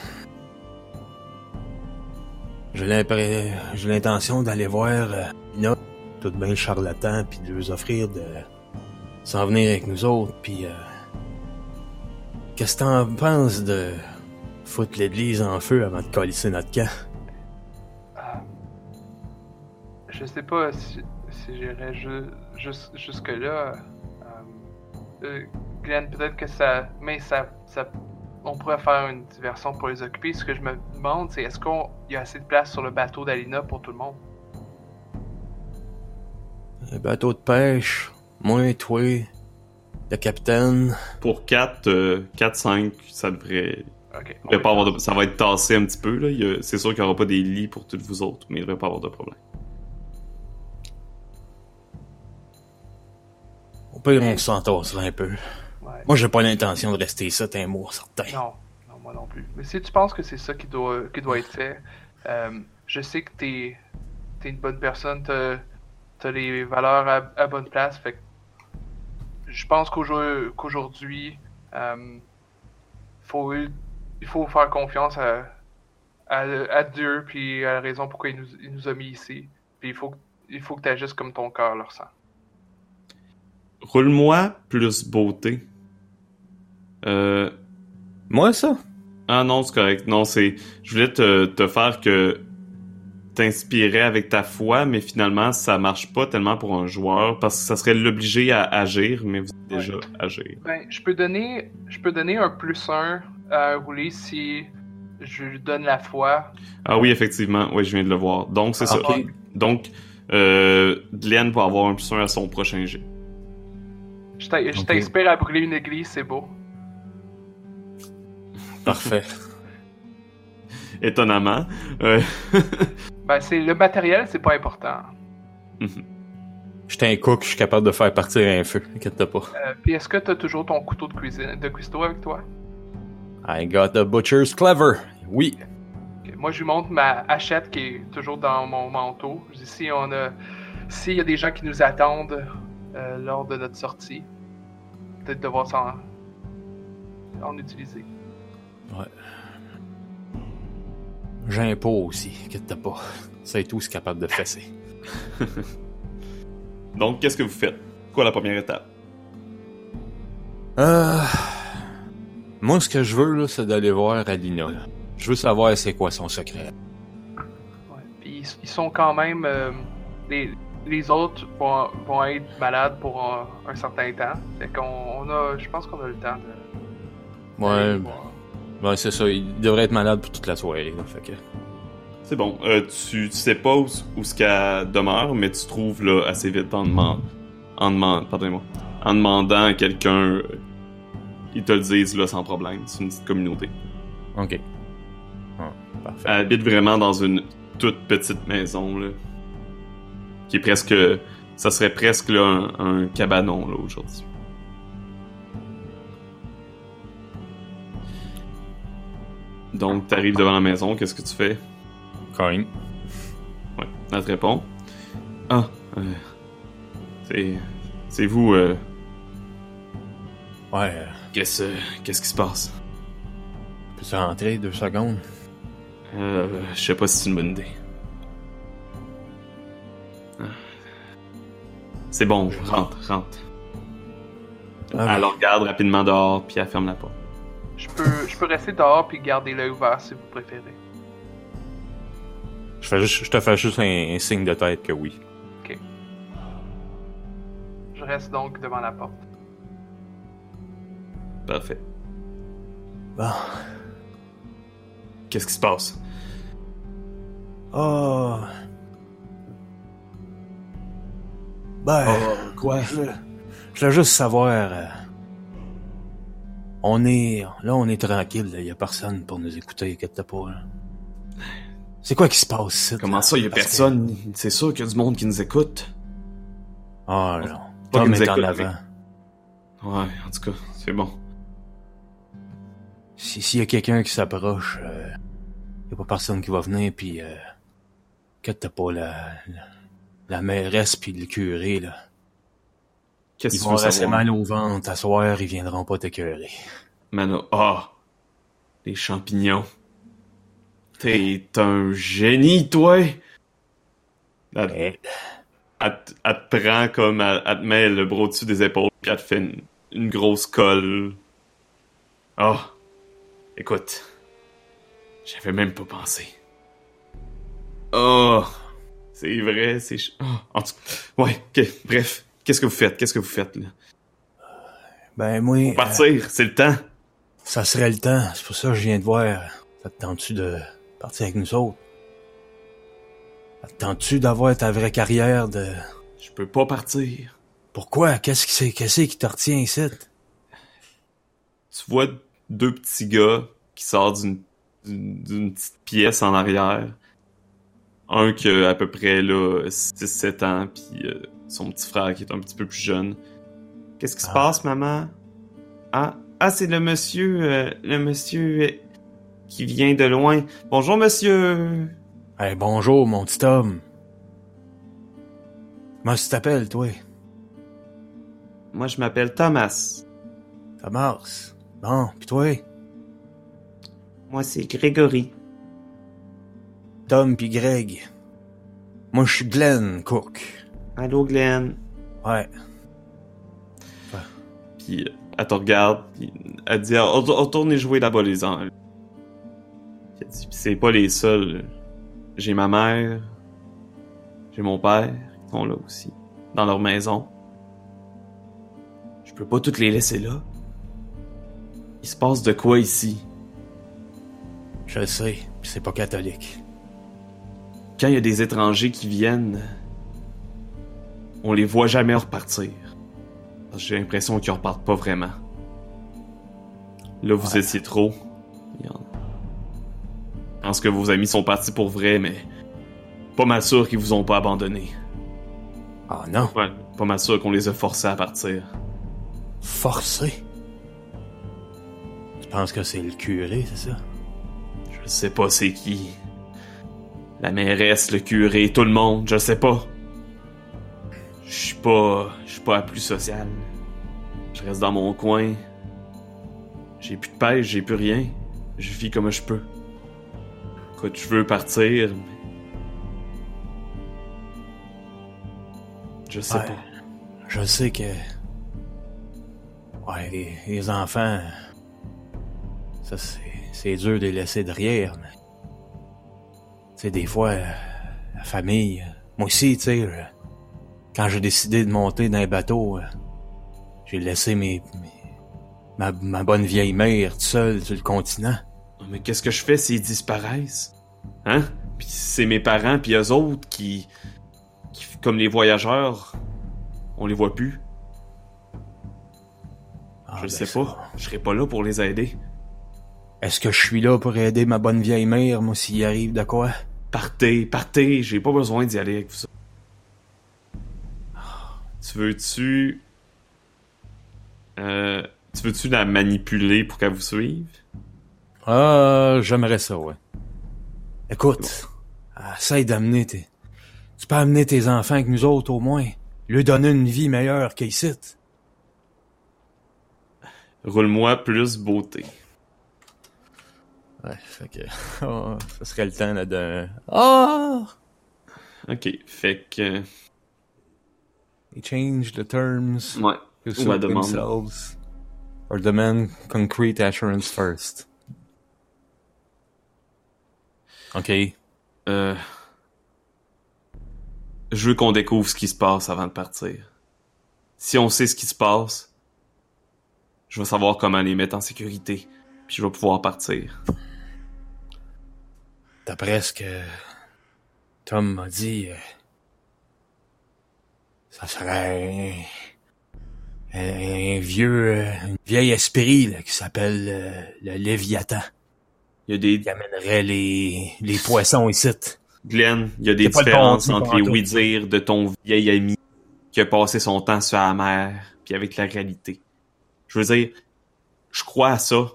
J'ai l'intention d'aller voir euh, Nina, tout bien charlatan, puis de lui offrir de s'en venir avec nous autres, puis euh, qu'est-ce que t'en penses de foutre l'église en feu avant de colisser notre camp? Ah. Je sais pas si, si j'irais ju- jus- jusque-là. Euh, euh, Glenn, peut-être que ça. Mais ça, ça. On pourrait faire une diversion pour les occuper. Ce que je me demande, c'est est-ce qu'il y a assez de place sur le bateau d'Alina pour tout le monde? Un bateau de pêche, moi, toi, le capitaine. Pour 4, 4-5, ça devrait... Ok. il devrait pas avoir de- Ça va être tassé un petit peu, là. Il y a- C'est sûr qu'il y aura pas des lits pour toutes vous autres, mais il devrait pas avoir de problème. Au pire, on s'entassera un peu. Ouais. Moi, j'ai pas l'intention de rester ici un mois certain. Non, non, moi non plus. Mais si tu penses que c'est ça qui doit, qui doit être fait, euh, je sais que t'es es une bonne personne, t'as as les valeurs à, à bonne place, fait que je pense qu'aujourd'hui, qu'aujourd'hui, euh, faut, il faut faire confiance à, à, à Dieu, puis à la raison pourquoi il nous, il nous a mis ici. Puis il faut, que- il faut que tu agisses comme ton cœur le ressent. Roule-moi plus beauté. Euh... Moi, ça? Ah non, c'est correct. Non, c'est... Je voulais te, te faire que t'inspirais avec ta foi, mais finalement, ça marche pas tellement pour un joueur, parce que ça serait l'obliger à agir, mais vous êtes déjà agir. Ben, je peux donner, je peux donner un plus un à rouler si je lui donne la foi. Ah oui, effectivement. Oui, je viens de le voir. Donc, c'est Ah, ça. Donc, euh, Glenn va avoir un plus un à son prochain jet. Je t'inspire à brûler une église, c'est beau. Parfait. Étonnamment. Euh, Ben, c'est le matériel, c'est pas important. J'étais un cook, je suis capable de faire partir un feu. Inquiète pas. Euh, Puis est-ce que t'as toujours ton couteau de cuisine, de cuistot avec toi? I got the butcher's clever. Oui. Moi, je lui montre ma hachette qui est toujours dans mon manteau. Je dis si on a, s'il y a des gens qui nous attendent euh, lors de notre sortie, peut-être devoir s'en en utiliser. J'ai un pot aussi. Inquiète pas. C'est tout, c'est capable de fesser. Donc, qu'est-ce que vous faites? Quoi la première étape? Euh... Moi, ce que je veux, là, c'est d'aller voir Alina. là. Je veux savoir c'est quoi son secret. Ouais. Ils, ils sont quand même. euh, les, les autres vont, vont être malades pour un, un certain temps. Fait qu'on on a. Je pense qu'on a le temps de. Ouais, voir. Ouais c'est ça. Il devrait être malade pour toute la soirée. Là, fait que... C'est bon. Euh, tu, tu sais pas où, où ce qu'elle demeure, mais tu trouves là assez vite en demandant, en pardonnez-moi, en demandant à quelqu'un, euh, ils te le disent là sans problème. C'est une petite communauté. Ok. Ah, parfait. Elle habite vraiment dans une toute petite maison là, qui est presque, ça serait presque là un, un cabanon là aujourd'hui. Donc t'arrives devant la maison, qu'est-ce que tu fais? Cogne. Ouais, elle te répond. Ah, euh, c'est, c'est vous. Euh, Ouais. euh, qu'est-ce, qu'est-ce qui se passe? Peux-tu rentrer deux secondes? euh, Je sais pas si c'est une bonne idée. C'est bon, rentre, rentre. Ah, Elle le regarde rapidement dehors, puis elle ferme la porte. Je peux, je peux rester dehors puis garder l'œil ouvert si vous préférez. je, fais juste, je te fais juste un, un signe de tête que oui. Je reste donc devant la porte. Parfait. Bon. Qu'est-ce qui se passe? Oh. Ben, quoi? je, je veux juste savoir. On est. Là, on est tranquille, il y a personne pour nous écouter, inquiète pas. là. C'est quoi qui se passe ici? Comment ça, y a Parce que- personne? C'est sûr qu'il y a du monde qui nous écoute. Ah non. Tom nous est en avant. Ouais, en tout cas, c'est bon. Si- S'il y a quelqu'un qui s'approche, euh, y a pas personne qui va venir, puis euh, inquiète pas, la, la, la mairesse puis le curé, là. Qu'est-ce Ils vont rester mal au ventre, à soir, ils viendront pas t'écœurer. Mano, ah! Les champignons. T'es un génie, toi! Elle, Eh, elle te- elle te prend comme, elle, elle te met le bras au-dessus des épaules, puis elle te fait une, une grosse colle. Ah! Écoute. J'avais même pas pensé. Oh! C'est vrai, c'est... ah, en tout cas, ouais, ok, bref. Qu'est-ce que vous faites? Qu'est-ce que vous faites, là? Ben moi, Faut partir, c'est le temps. euh, ça serait le temps. C'est pour ça que je viens de voir. Ça te tente-tu de partir avec nous autres? Ça te tente-tu d'avoir ta vraie carrière de... Je peux pas partir. Pourquoi? Qu'est-ce qui, c'est- qu'est-ce qui te retient ici? tu vois deux petits gars qui sortent d'une d'une d'une petite pièce en arrière. Un qui a à peu près là 6-7 ans, puis euh, son petit frère qui est un petit peu plus jeune. Qu'est-ce qui se Ah. passe, maman? Ah, ah c'est le monsieur, euh, le monsieur euh, qui vient de loin. Bonjour, monsieur. Hey, bonjour, mon petit homme. Comment tu t'appelles, toi? Moi, je m'appelle Thomas. Thomas? Bon, pis toi? Moi, c'est Grégory. Tom pis Greg. Moi, je suis Glenn Cook. Allô, Glenn. Ouais. Puis euh, elle te regarde, puis elle dit oh, oh, Retournez jouer là-bas, les ans. Elle dit Puis c'est pas les seuls. J'ai ma mère, j'ai mon père, qui sont là aussi, dans leur maison. Je peux pas toutes les laisser là. Il se passe de quoi ici? Je le sais, pis c'est pas catholique. Quand il y a des étrangers qui viennent, on les voit jamais repartir. J'ai l'impression qu'ils repartent pas vraiment. Là, vous Ouais. étiez trop. Je pense que vos amis sont partis pour vrai, mais pas mal sûr qu'ils vous ont pas abandonné. Ah non, Ouais, pas mal sûr qu'on les a forcés à partir. forcé. Tu penses que c'est le curé, c'est ça? Je sais pas c'est qui. La mairesse, le curé, tout le monde, je sais pas. Je suis pas. Je suis pas la plus sociale. Je reste dans mon coin. J'ai plus de pêche, j'ai plus rien. Je vis comme je peux. Écoute, je veux partir. mais- Je sais Ouais. pas. Je sais que. Ouais, les, les enfants. Ça, c'est, c'est dur de les laisser derrière, mais. Tu sais, des fois, la famille. Moi aussi, tu sais, quand j'ai décidé de monter dans un bateau, euh, j'ai laissé mes, mes- ma, ma bonne vieille mère toute seule sur le continent. Mais qu'est-ce que je fais s'ils disparaissent? Hein? Puis c'est mes parents puis eux autres qui, qui comme les voyageurs, on les voit plus. Ah, je ben, sais ça. pas. Je serai pas là pour les aider. Est-ce que je suis là pour aider ma bonne vieille mère, moi, s'il arrive de quoi? Partez, partez, j'ai pas besoin d'y aller avec vous. Tu veux-tu... Euh... Tu veux-tu la manipuler pour qu'elle vous suive? Ah, j'aimerais ça, ouais. Écoute, essaye d'amener tes... Tu peux amener tes enfants avec nous autres, au moins. Lui donner une vie meilleure qu'ici. Roule-moi plus beauté. Ouais, fait que... oh, ça serait le temps, là, de... Ah! Ok, fait que... They change the terms Ouais. to Ou suit la demande. themselves or demand concrete assurance first. Ok. Euh... Je veux qu'on découvre ce qui se passe avant de partir. Si on sait ce qui se passe, je vais savoir comment les mettre en sécurité, puis je vais pouvoir partir. D'après ce que Tom m'a dit, euh, ça serait un, vieux, euh, un vieil esprit là, qui s'appelle euh, le Léviathan, Il y a des qui amènerait les, les poissons ici. Glenn, il y a des le différences entre les oui-dire de ton vieil ami qui a passé son temps sur la mer, puis avec la réalité. Je veux dire, je crois à ça,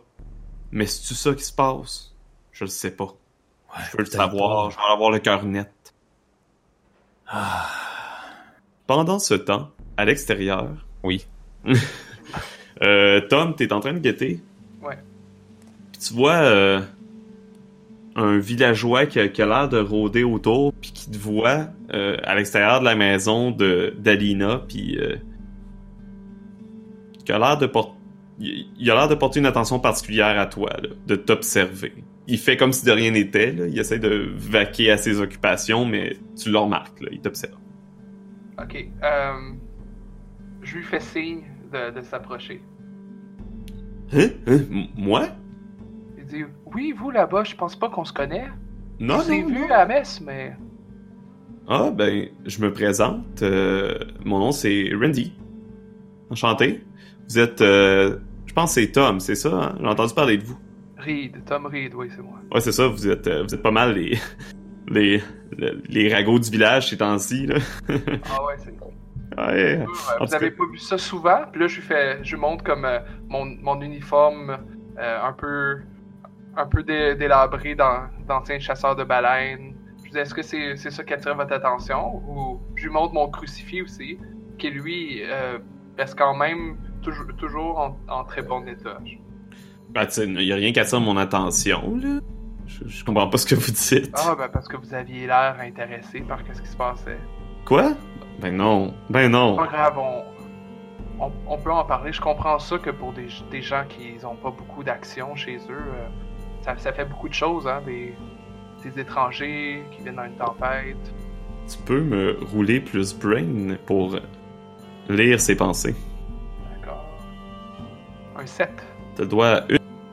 mais c'est-tu ça qui se passe? Je le sais pas. Ouais, Je veux le savoir, pas. je vais avoir le cœur net. Ah, Pendant ce temps, à l'extérieur, oui. euh, Tom, t'es en train de guetter. Ouais. Puis tu vois euh, un villageois qui a, qui a l'air de rôder autour, puis qui te voit euh, à l'extérieur de la maison de d'Alina, puis euh, qui a l'air de porter il il a l'air de porter une attention particulière à toi, là, de t'observer. Il fait comme si de rien n'était, il essaie de vaquer à ses occupations, mais tu le remarques, là, il t'observe. Ok. Euh, je lui fais signe de, de s'approcher. Hein? Hein? Moi? Il dit Oui, vous là-bas, je pense pas qu'on se connaît. Non, je non, vu non. à la messe, mais. Ah, ben, je me présente. euh, mon nom, c'est Randy. Enchanté. Vous êtes... euh, je pense que c'est Tom, c'est ça? Hein? J'ai entendu parler de vous. Reed, Tom Reed, oui, c'est moi. Ouais, c'est ça, vous êtes, euh, vous êtes pas mal les... les, les, ragots du village ces temps-ci, là. Ah ouais, c'est ouais. Euh, En vous tout avez cas- pas vu ça souvent? Puis là, je lui fais, je montre comme euh, mon, mon uniforme euh, un peu, un peu dé- délabré d'anciens chasseurs de baleines. Je dis, est-ce que c'est, c'est ça qui attire votre attention? Ou je lui montre mon crucifix aussi, qui lui euh, reste quand même toujours, toujours en, en très bon état. Sais, il y a rien qui attire mon attention, là. Je, je comprends pas ce que vous dites. Ah, ben parce que vous aviez l'air intéressé par ce qui se passait. Quoi? Ben non. Ben non. Pas grave, on, on, on peut en parler. Je comprends ça que pour des, des gens qui n'ont pas beaucoup d'action chez eux, euh, ça, ça fait beaucoup de choses, hein, des, des étrangers qui viennent dans une tempête. Tu peux me rouler plus brain pour lire ses pensées. D'accord. Un 7. Tu dois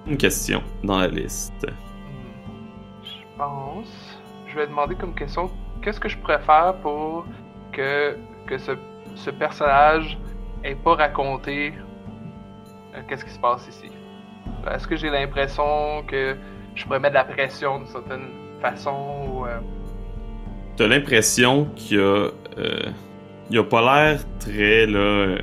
une question dans la liste. Je pense. Je vais demander comme question qu'est-ce que je pourrais faire pour que, que ce, ce personnage ait pas raconté euh, qu'est-ce qui se passe ici? Est-ce que j'ai l'impression que je pourrais mettre de la pression d'une certaine façon ou. euh, T'as l'impression qu'il a, euh, il a pas l'air très là.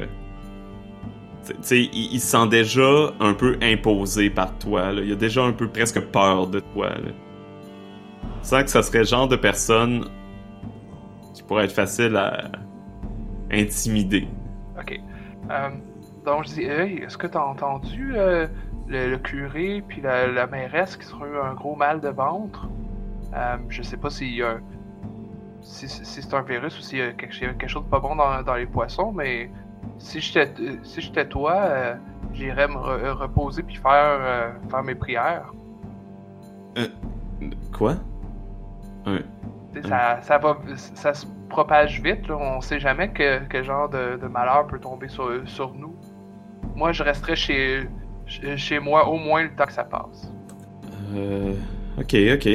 il, il se sent déjà un peu imposé par toi. Il a déjà un peu presque peur de toi. Sens que ça serait le genre de personne qui pourrait être facile à intimider. Ok. Euh, donc je dis, hey, est-ce que t'as entendu euh, le, le curé puis la, la mairesse qui sont eu un gros mal de ventre? Euh, je sais pas si, si- si c'est un virus ou s'il y a quelque, s'il y a quelque chose de pas bon dans, dans les poissons, mais si j'étais si toi, j'irais me re- reposer puis faire faire mes prières. Quoi? Ça, ça va ça se propage vite, là. on sait jamais que, quel genre de, de malheur peut tomber sur, sur nous. Moi je resterais chez, chez chez moi au moins le temps que ça passe. Euh... Ok, ok.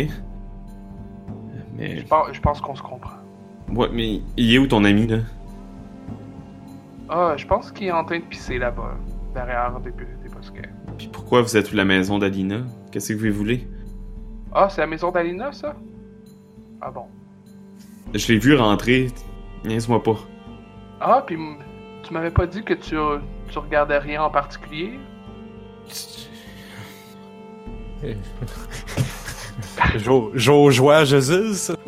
Mais... Je pense, je pense qu'on se comprend. Ouais, mais il est où ton ami, là? Ah, je pense qu'il est en train de pisser là-bas, derrière des, des bosquets. Puis pourquoi vous êtes où la maison d'Alina? Qu'est-ce que vous voulez? Ah, c'est la maison d'Alina, ça? Ah bon. Je l'ai vu rentrer. Niaise-moi pas. Ah, puis m- tu m'avais pas dit que tu, tu regardais rien en particulier? Jo, Jojoie Jésus.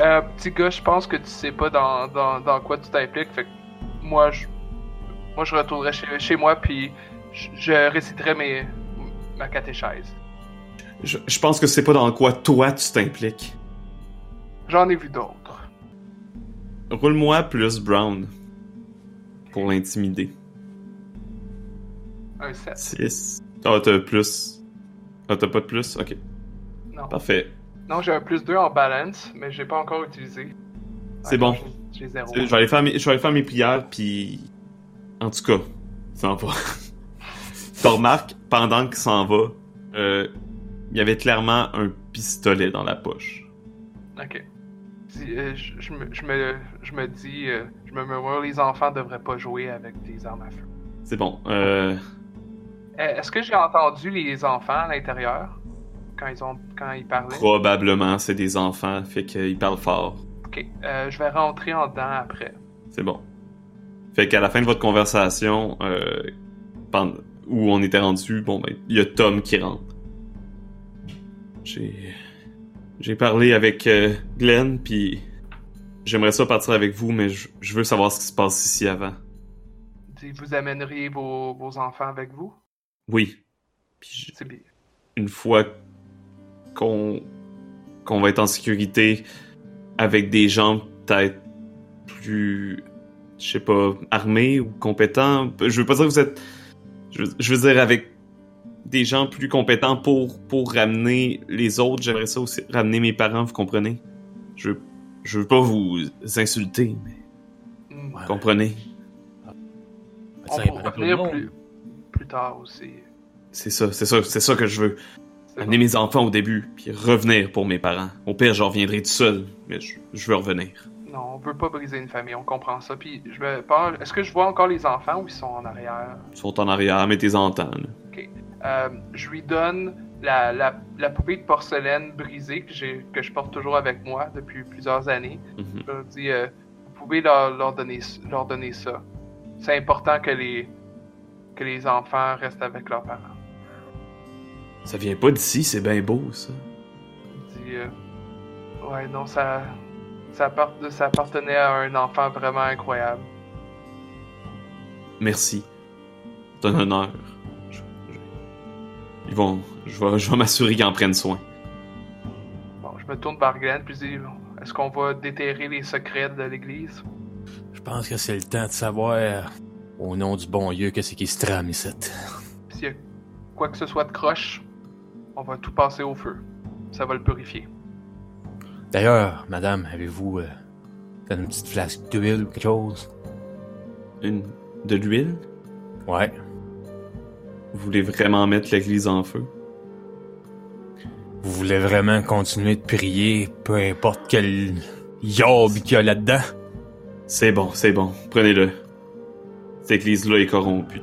Euh, petit gars, je pense que tu sais pas dans, dans, dans quoi tu t'impliques, fait que moi, je, moi, je retournerai chez, chez moi, puis je, je réciterai mes, ma catéchèse. Je, je pense que c'est pas dans quoi toi tu t'impliques. J'en ai vu d'autres. roule-moi plus Brown pour l'intimider. Un 7. 6. Ah, t'as plus. Ah, t'as pas de plus? Ok, Non. parfait. Non, j'ai un plus 2 en balance, mais j'ai pas encore utilisé. C'est bon. J'ai zéro. Je vais aller faire mes, je vais aller faire mes prières, puis... En tout cas, ça s'en va. tu remarques, pendant qu'il s'en va, euh, il y avait clairement un pistolet dans la poche. Ok. Euh, je, je me, je, me, je me dis, euh, je me les enfants devraient pas jouer avec des armes à feu. C'est bon. Euh, Est-ce que j'ai entendu les enfants à l'intérieur quand ils ont quand ils parlaient? probablement, c'est des enfants, fait qu'ils parlent fort. Ok. Je vais rentrer en dedans après. C'est bon. Fait qu'à la fin de votre conversation, où on était rendu, bon ben, il y a Tom qui rentre. J'ai, j'ai parlé avec euh, Glenn, puis j'aimerais ça partir avec vous, mais je, je veux savoir ce qui se passe ici avant. Vous amèneriez vos, vos enfants avec vous? Oui. Puis je- C'est bien. une fois qu'on qu'on va être en sécurité avec des gens peut-être plus je sais pas armés ou compétents je veux pas dire que vous êtes je, veux- je veux dire avec des gens plus compétents pour pour ramener les autres j'aimerais ça aussi ramener mes parents vous comprenez? Je je veux pas vous insulter mais. Ouais. vous comprenez? On Ça, pourra revenir plus, plus tard aussi. c'est ça c'est ça c'est ça que je veux amener bon. mes enfants au début puis revenir pour mes parents au pire je reviendrai tout seul mais je, je veux revenir Non, on veut pas briser une famille, on comprend ça. Puis je me parle. Est-ce que je vois encore les enfants ou ils sont en arrière? Ils sont en arrière, mais t'es entends, là. Euh, je lui donne la, la, la poupée de porcelaine brisée que, je porte toujours avec moi depuis plusieurs années. Mhm. Je leur dis, euh, vous pouvez leur, leur, donner, leur donner ça. C'est important que les, que les enfants restent avec leurs parents. Ça vient pas d'ici, c'est bien beau, ça. Il dit, euh, ouais, non, ça, ça, ça appartenait à un enfant vraiment incroyable. Merci. C'est un honneur. Ils vont... Je vais, je vais m'assurer qu'ils en prennent soin. Bon, je me tourne vers Glenn puis je dis, est-ce qu'on va déterrer les secrets de l'église? Je pense que c'est le temps de savoir, au nom du bon Dieu, que c'est qui se trame ici. S'il y a quoi que ce soit de croche, on va tout passer au feu. Ça va le purifier. D'ailleurs, madame, avez-vous euh, une petite flasque d'huile ou quelque chose? Une... De l'huile? Ouais. Vous voulez vraiment mettre l'église en feu? Vous voulez vraiment continuer de prier, peu importe quel yob qu'il y a là-dedans? C'est bon, c'est bon. Prenez-le. Cette église-là est corrompue.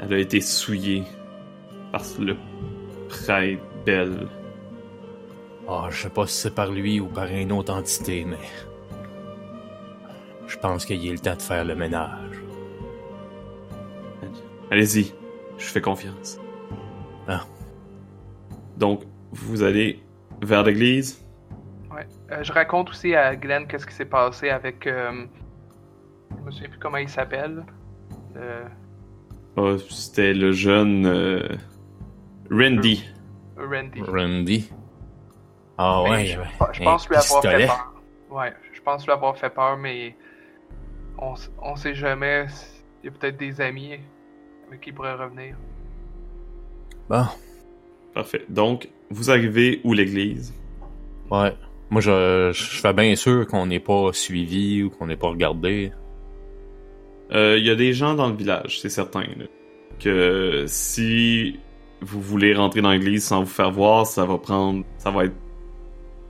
Elle a été souillée par le prêtre Belle. Ah, je sais pas si c'est par lui ou par une autre entité, mais... Je pense qu'il est le temps de faire le ménage. Allez-y, je fais confiance. Ah. Donc, vous allez vers l'église? Ouais. Euh, je raconte aussi à Glenn qu'est-ce qui s'est passé avec. euh, je me souviens plus comment il s'appelle. Euh, Ah, C'était le jeune euh, Randy. Randy. Randy. Ah Mais ouais, je, pense lui avoir fait peur. Ouais, je pense lui avoir fait peur, mais on, on sait jamais. Il y a peut-être des amis avec qui pourrait revenir. Bon, Parfait. Donc, vous arrivez où l'église? ouais. Moi, je, je fais bien sûr qu'on n'est pas suivi ou qu'on n'est pas regardé. Euh, Il y a des gens dans le village, c'est certain. là. Que si vous voulez rentrer dans l'église sans vous faire voir, ça va prendre... Ça va être...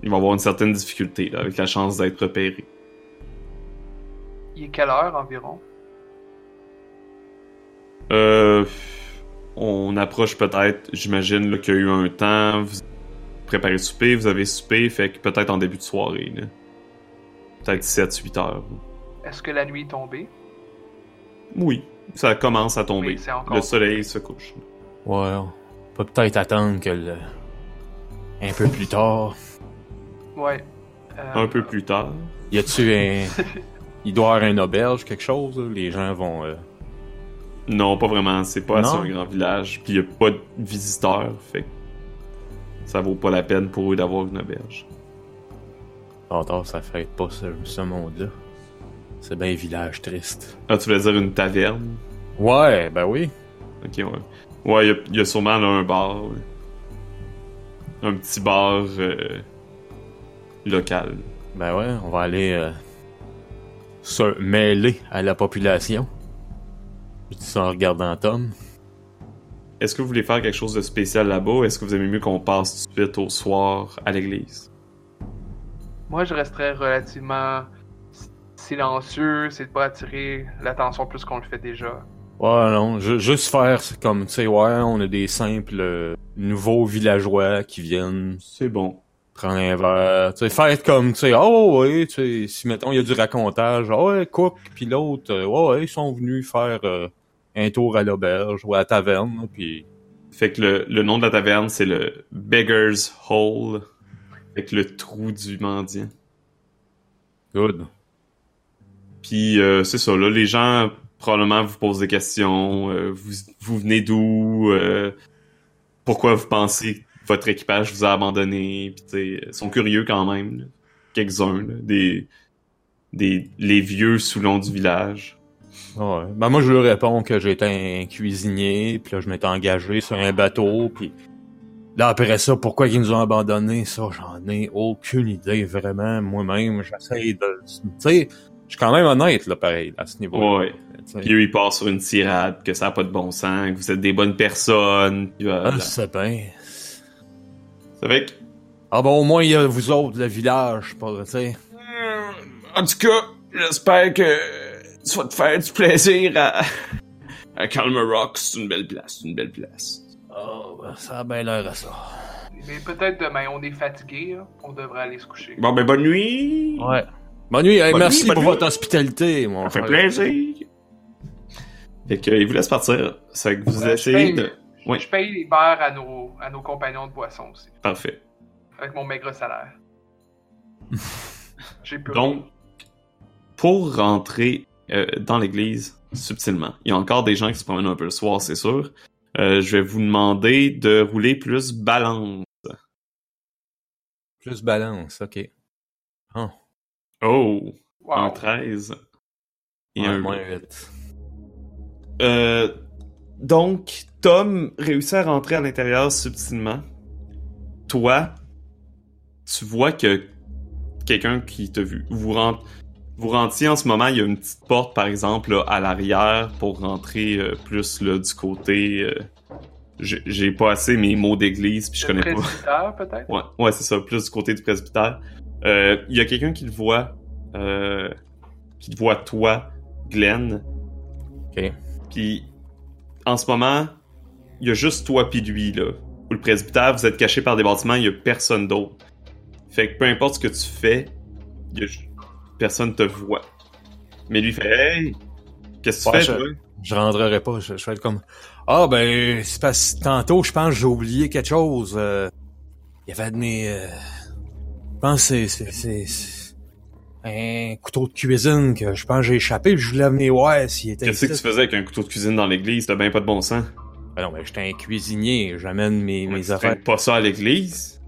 Il va y avoir une certaine difficulté, là, avec la chance d'être repéré. Il est quelle heure environ? Euh... On approche peut-être, j'imagine, qu'il y a eu un temps, vous préparez le souper, vous avez soupé, fait que peut-être en début de soirée, là. Peut-être 7-8 heures. Est-ce que la nuit est tombée? Oui, ça commence à tomber. Oui, c'est encore. Le soleil se couche. Ouais, on peut peut-être attendre que le... Un peu plus tard. Ouais. Euh, Un peu plus tard. Y a-tu un... Il doit y avoir une auberge, quelque chose? Les gens vont... euh, Non, pas vraiment. C'est pas assez un grand village. Puis y a pas de visiteurs. Fait que ça vaut pas la peine pour eux d'avoir une auberge. Tard, ça fait pas ce, ce monde-là. C'est bien un village triste. Ah, tu voulais dire une taverne? Ouais, ben oui. Ok, ouais. Ouais, il y, a sûrement là, un bar. ouais. Un petit bar euh, local. Ben ouais, on va aller euh, se mêler à la population. Je dis ça en regardant Tom. Est-ce que vous voulez faire quelque chose de spécial là-bas ou est-ce que vous aimez mieux qu'on passe tout de suite au soir à l'église? Moi, je resterais relativement silencieux, c'est de pas attirer l'attention plus qu'on le fait déjà. Ouais, non, ju- juste faire comme, tu sais, ouais, on a des simples euh, nouveaux villageois qui viennent C'est bon. Prendre un verre. Tu sais, faire comme, tu sais, oh ouais, tu sais, si mettons, il y a du racontage, oh ouais, Cook puis l'autre, euh, ouais, ils sont venus faire euh, un tour à l'auberge ou à la taverne, puis Fait que le, le nom de la taverne, c'est le Beggar's Hole. Avec le trou du mendiant. good. Puis euh, c'est ça, là, les gens probablement vous posent des questions. euh, vous, vous venez d'où? euh, pourquoi vous pensez que votre équipage vous a abandonné? Puis sont curieux quand même. Quelques-uns, des, des les vieux sous long du village. Ouais. Ben moi je lui réponds que j'étais un cuisinier, puis là je m'étais engagé sur un bateau, puis là après ça, pourquoi ils nous ont abandonnés, ça j'en ai aucune idée vraiment. Moi-même, j'essaye de, tu sais, je suis quand même honnête là, pareil à ce niveau. Ouais. Puis eux, ils partent sur une tirade, que ça a pas de bon sens, que vous êtes des bonnes personnes. Puis voilà. Ah, c'est bien. Ça fait que Ah bon, au moins il y a vous autres, le village, pas, tu sais. En tout cas, j'espère que tu vas te faire du plaisir à, à Calmer Rock. C'est une belle place, c'est une belle place. Oh, ben, ça a bien l'air à ça. Mais peut-être demain, on est fatigué, là. on devrait aller se coucher. Bon, ben, bonne nuit. Ouais. Bonne nuit, hey, Bonne merci nuit, bonne pour nuit. votre hospitalité, mon Ça fait frère. plaisir. Fait que, il vous laisse partir. C'est que vous Ouais, essayez de... Oui. Je paye les verres à nos, à nos compagnons de boisson aussi, Parfait. avec mon maigre salaire. J'ai plus Donc, pour rentrer euh, dans l'église subtilement, il y a encore des gens qui se promènent un peu le soir, c'est sûr. Euh, je vais vous demander de rouler plus balance. Plus balance, ok. Oh, Wow. un 13. Et Ouais, un moins vite. Euh, donc, Tom réussit à rentrer à l'intérieur subtilement. Toi, tu vois que quelqu'un qui t'a vu. Vous rentrez, vous rentiez en ce moment, il y a une petite porte, par exemple, là, à l'arrière pour rentrer euh, plus là, du côté. euh, j'ai- pas assez mes mots d'église, puis je connais pas. presbytère, peut-être? Ouais, ouais c'est ça, plus du côté du presbytère. Euh, Il y a quelqu'un qui le voit, euh, qui te voit toi, Glenn. Ok. Puis en ce moment, il y a juste toi pis lui là. Ou le presbytère, vous êtes caché par des bâtiments, il y a personne d'autre. Fait que peu importe ce que tu fais, y a personne te voit. Mais lui fait Hey! Qu'est-ce que tu fais, je- toi? Je rentrerai pas, je, je vais être comme Ah ben c'est parce que tantôt je pense que j'ai oublié quelque chose. euh, il y avait de mes euh, je pense que c'est c'est c'est- c'est un couteau de cuisine que je pense que j'ai échappé, je voulais venir voir s'il était Qu'est-ce que tu faisais avec un couteau de cuisine dans l'église? T'as bien pas de bon sens. Ben non, mais j'étais un cuisinier, j'amène mes, mes Tu affaires. pas ça à l'église?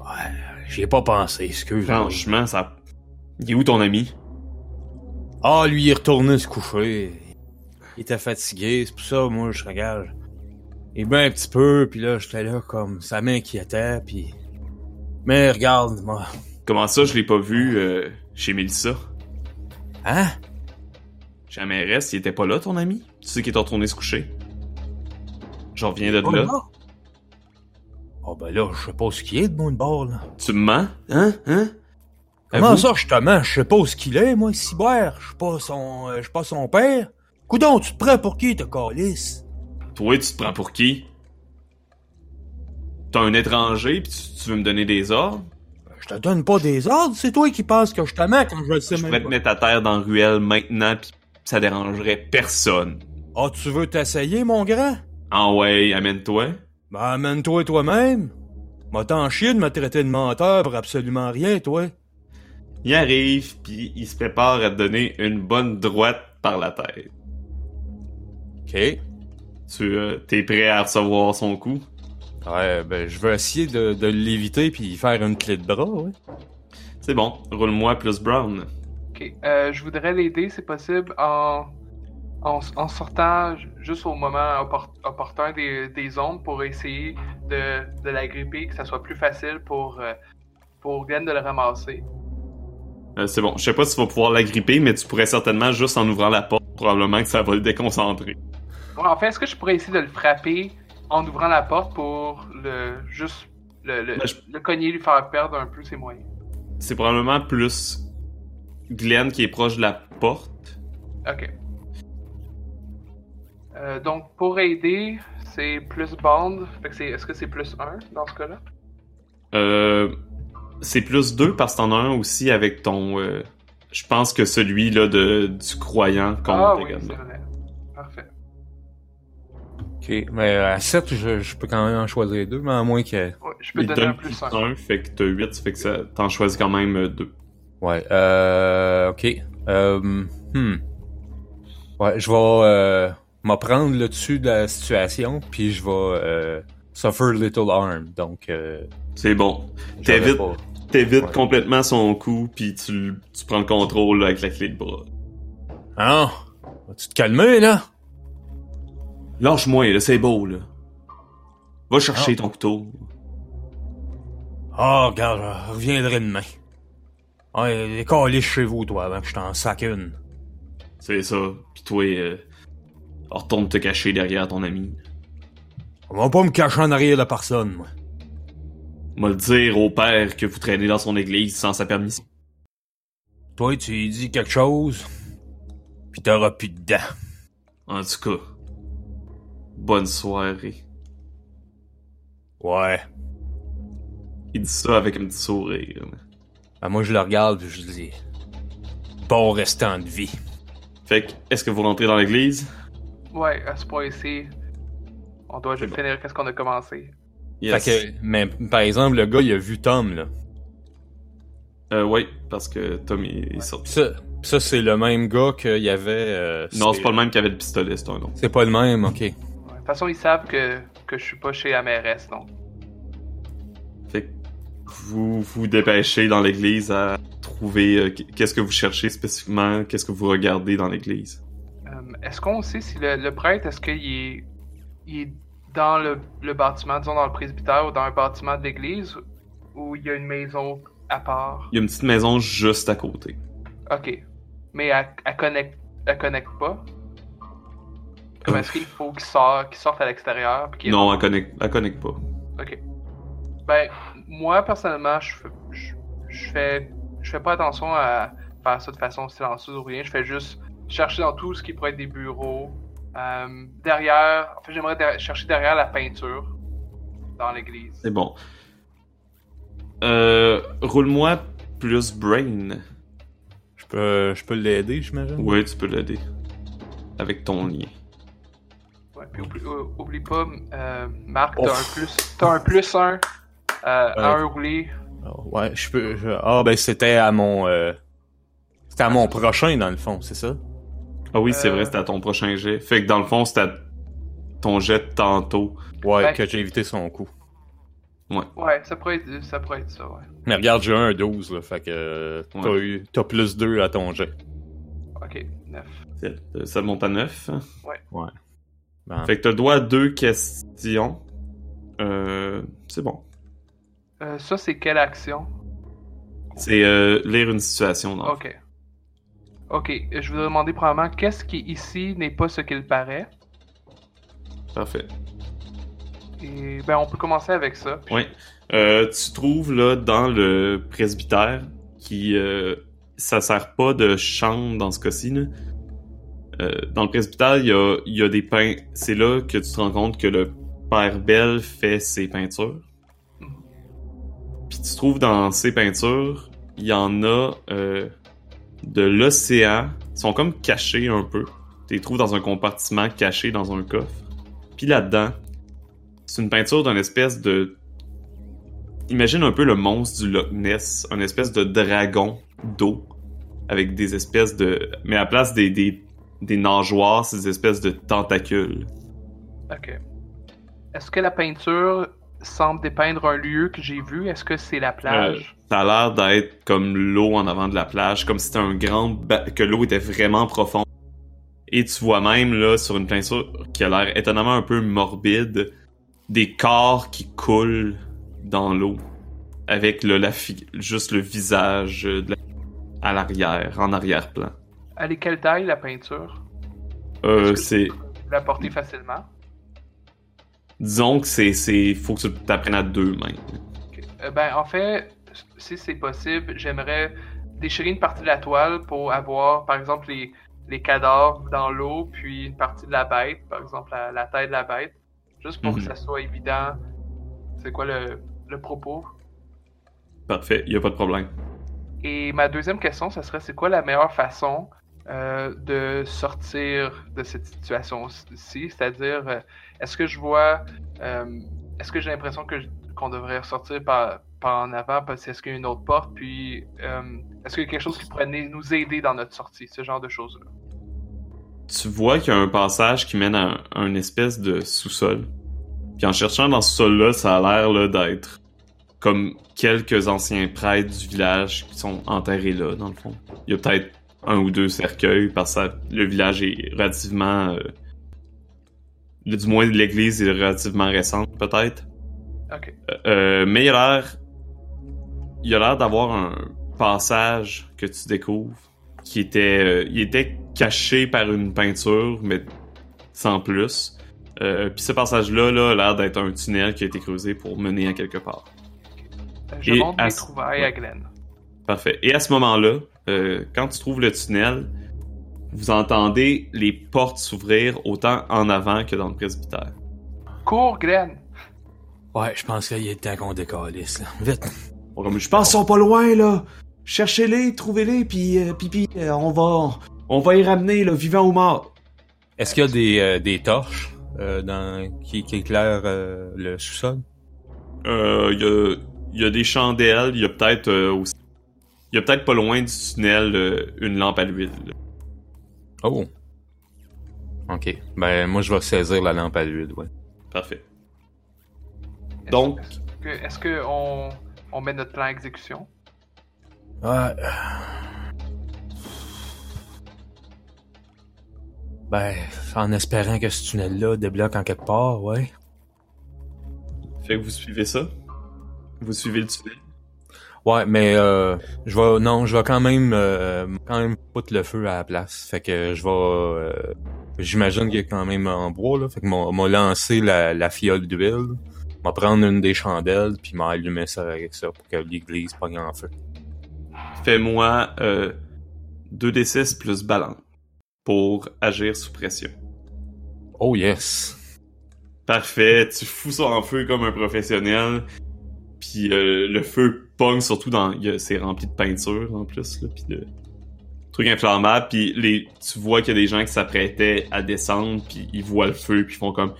Ouais, j'y ai pas pensé, excuse. Franchement, ça. Il est où ton ami? Ah, lui, il est retourné se coucher. Il était fatigué, c'est pour ça, moi, je regarde. Il ben un petit peu, puis là, j'étais là comme, ça m'inquiétait, puis... Mais regarde, moi... Comment ça, je l'ai pas vu euh, chez Mélissa? Hein? Chez la mairesse, il était pas là, ton ami? Tu sais qu'il est retourné se coucher? J'en reviens de Oh, là. là? Oh, ben là, je sais pas ce qu'il est de mon bord, là. Tu me mens? Hein? Hein? Comment Avoue. ça, je te mens? Je sais pas où ce qu'il est, moi, Cyber. Je suis pas son... euh, je suis pas son père. Coudon, tu te prends pour qui, te calice? Toi, tu te prends pour qui? T'es un étranger pis tu, tu veux me donner des ordres? Je te donne pas des ordres, c'est toi qui penses que je te mens quand je le sais Je même pourrais te mettre à terre dans la ruelle maintenant pis ça dérangerait personne. Ah, tu veux t'essayer, mon grand? Ah ouais, amène-toi. Ben, amène-toi toi-même. M'a t'en chier de me traiter de menteur pour absolument rien, toi. Il arrive pis il se prépare à te donner une bonne droite par la tête. OK. Tu euh, t'es prêt à recevoir son coup? Ouais, ben, je vais essayer de, de l'éviter puis faire une clé de bras, ouais. C'est bon. Roule-moi plus Brown. Ok. Euh, je voudrais l'aider, c'est possible, en, en, en sortant ju- juste au moment oppor- opportun des, des ondes pour essayer de, de la gripper, que ça soit plus facile pour, euh, pour Glenn de le ramasser. Euh, c'est bon. Je sais pas si tu vas pouvoir la gripper, mais tu pourrais certainement, juste en ouvrant la porte, probablement que ça va le déconcentrer. Ouais, en fait, est-ce que je pourrais essayer de le frapper en ouvrant la porte pour le juste le, le, Ben, je- le cogner, lui faire perdre un peu ses moyens? C'est probablement plus Glenn qui est proche de la porte. Ok. Euh, donc, pour aider, c'est plus c'est, est-ce que c'est plus 1 dans ce cas-là? Euh, c'est plus deux parce que t'en as un aussi avec ton. euh, je pense que celui là de du croyant compte ah oui, également. c'est vrai. Ok, mais à 7, je, je peux quand même en choisir deux, mais à moins que... Ouais, je peux Il donner un donne plus plus 1. un, fait que t'as 8, fait que ça, t'en choisis quand même deux. Ouais, euh... Ok. Euh... Hmm. Ouais, je vais euh, m'en prendre le dessus de la situation, puis je vais euh, suffer little harm, donc... Euh, C'est bon. T'évites pas- t'évites Ouais. complètement son coup, puis tu, tu prends le contrôle là, avec la clé de bras. Ah! Vas-tu te calmer, là? Lâche-moi, là, c'est beau, là. Va chercher Ah. ton couteau. Ah, regarde, je reviendrai demain. Ouais, décalez chez vous, toi, avant que je t'en sac une. C'est ça. Puis toi, euh, retourne te cacher derrière ton ami. On va pas me cacher en arrière de personne, moi. M'a le dire au père que vous traînez dans son église sans sa permission. Toi, tu lui dis quelque chose, pis t'auras plus de dents. En tout cas, bonne soirée. Ouais. Il dit ça avec un petit sourire. Ben, moi, je le regarde, pis je dis... Bon restant de vie. Fait que, est-ce que vous rentrez dans l'église? Ouais, à ce point-ci, on doit juste bon. finir qu'est-ce qu'on a commencé. Yes. Fait que, mais, par exemple, le gars, il a vu Tom, là. Euh, oui, parce que Tom il est sorti. Ça, ça c'est le même gars qu'il y avait... euh, Non, c'est pas le même qui avait le pistolet, c'est un autre. C'est pas le même, ok. Toute façon, ils savent que, que je suis pas chez mairesse, donc. Fait que vous vous dépêchez dans l'église à trouver euh, qu'est-ce que vous cherchez spécifiquement, qu'est-ce que vous regardez dans l'église? Euh, est-ce qu'on sait si le, le prêtre, est-ce qu'il est, il est dans le, le bâtiment, disons dans le presbytère ou dans un bâtiment de l'église, ou il y a une maison à part? Il y a une petite maison juste à côté. Ok. Mais elle, elle connecte, elle connecte pas? Comme est-ce qu'il faut qu'il sorte, qu'il sorte à l'extérieur? Non, elle connecte, elle connecte pas. Ok. Ben, moi, personnellement, je fais, je, je fais, je fais pas attention à faire ça de façon silencieuse ou rien. Je fais juste chercher dans tout ce qui pourrait être des bureaux. Euh, derrière, en fait, j'aimerais chercher derrière la peinture dans l'église. C'est bon. Euh, roule-moi plus brain. Je peux, je peux l'aider, j'imagine? Oui, tu peux l'aider. Avec ton lien. Ouais, puis oublie, euh, oublie pas, euh, Marc, t'as Oh. un plus, t'as un plus un, euh, à Ouais. un roulé. Ah, Ouais, je peux... je- Ah, ben, c'était à mon... euh, C'était à mon prochain, dans le fond, c'est ça? Ah oui, c'est Euh. vrai, c'était à ton prochain jet. Fait que dans le fond, c'était à ton jet de tantôt. Ouais, Ben- que j'ai évité son coup. Ouais, ça pourrait être, ça pourrait être ça, ouais. Mais regarde, j'ai un 12, là, fait que t'as Ouais. eu... T'as plus 2 à ton jet. Ok, neuf. C'est- Ça monte à 9. Ben, Fait que t'as le droit à deux questions. Euh, c'est bon. Euh, ça, c'est quelle action? C'est euh, lire une situation. Dans Ok. Ok, je voudrais demander probablement qu'est-ce qui ici n'est pas ce qu'il paraît? Parfait. Et ben on peut commencer avec ça. Puis- Oui. Euh, tu trouves là dans le presbytère qui euh, ça sert pas de chambre dans ce cas-ci. Euh, dans le presbytère, il y a, y a des peint. C'est là que tu te rends compte que le père Bell fait ses peintures. Puis tu trouves dans ces peintures, il y en a euh, de l'océan. Ils sont comme cachés un peu. Tu les trouves dans un compartiment caché dans un coffre. Puis là-dedans, c'est une peinture d'une espèce de Imagine un peu le monstre du Loch Ness, un espèce de dragon d'eau avec des espèces de mais à la place des, des nageoires, des espèces de tentacules. Ok. Est-ce que la peinture semble dépeindre un lieu que j'ai vu? Est-ce que c'est la plage? Ça a l'air d'être comme l'eau en avant de la plage, comme si c'était un grand... ba- que l'eau était vraiment profonde. Et tu vois même, là, sur une peinture qui a l'air étonnamment un peu morbide, des corps qui coulent dans l'eau. Avec le, la fi- juste le visage euh, de la- à l'arrière, en arrière-plan. Elle est quelle taille la peinture? Euh, c'est... la porter facilement? Disons que c'est... c'est faut que tu t'apprennes à deux mains. Euh, ben, en fait, si c'est possible, j'aimerais déchirer une partie de la toile pour avoir, par exemple, les, les cadavres dans l'eau, puis une partie de la bête, par exemple, la, la tête de la bête, juste pour Mhm. que ça soit évident. C'est quoi le, le propos? Parfait, y a pas de problème. Et ma deuxième question, ça serait c'est quoi la meilleure façon euh, de sortir de cette situation-ci? C'est-à-dire, euh, est-ce que je vois, euh, est-ce que j'ai l'impression que qu'on devrait ressortir par, par en avant parce qu'il y a une autre porte? Puis, est-ce qu'il y a quelque chose qui pourrait nous aider dans notre sortie? Ce genre de choses-là. tu vois qu'il y a un passage qui mène à un, un espèce de sous-sol. Puis en cherchant dans ce sol-là, ça a l'air d'être comme quelques anciens prêtres du village qui sont enterrés là, dans le fond. Il y a peut-être un ou deux cercueils, parce que le village est relativement... euh, du moins, l'église est relativement récente, peut-être. Ok. Euh, mais il a l'air... Il a l'air d'avoir un passage que tu découvres qui était... euh, il était caché par une peinture, mais sans plus. Euh, Puis ce passage-là là, a l'air d'être un tunnel qui a été creusé pour mener à quelque part. Euh, Je Et montre à mes trouvailles à Glenn. Parfait. Et à ce moment-là, euh, quand tu trouves le tunnel, vous entendez les portes s'ouvrir autant en avant que dans le presbytère. Cours, Glenn! Ouais, je pense qu'il est temps qu'on décalisse, là. Vite. Comme je pense qu'ils sont pas loin, là. Cherchez-les, trouvez-les, puis, euh, puis, puis, euh, on va, on va y ramener, là, vivant ou mort. Est-ce qu'il y a des, euh, des torches euh, dans, qui, qui éclairent euh, le sous-sol? Euh, il y a, il y a des chandelles, il y a peut-être euh, aussi... Il y a peut-être pas loin du tunnel euh, une lampe à l'huile. Oh. Ok. Ben, moi, je vais saisir la lampe à l'huile, ouais. Parfait. Est-ce- Donc- Est-ce que, est-ce que on, on met notre plan à exécution? Ouais. Ben, en espérant que ce tunnel-là débloque en quelque part, ouais. Fait que vous suivez ça? Vous suivez le tunnel? Ouais, mais euh, je vais non, je vais quand même euh, quand même foutre le feu à la place. Fait que je vais euh, j'imagine qu'il est quand même en bois là, fait que m'a lancé la, la fiole d'huile, m'a prendre une des chandelles puis m'a allumé ça avec ça pour que l'église pogne en feu. Fais-moi euh, 2d6 plus balance pour agir sous pression. Oh yes. Parfait, tu fous ça en feu comme un professionnel. Puis euh, le feu pogne surtout dans c'est rempli de peinture en plus là, puis de trucs inflammables puis les tu vois qu'il y a des gens qui s'apprêtaient à descendre puis ils voient le feu puis ils font comme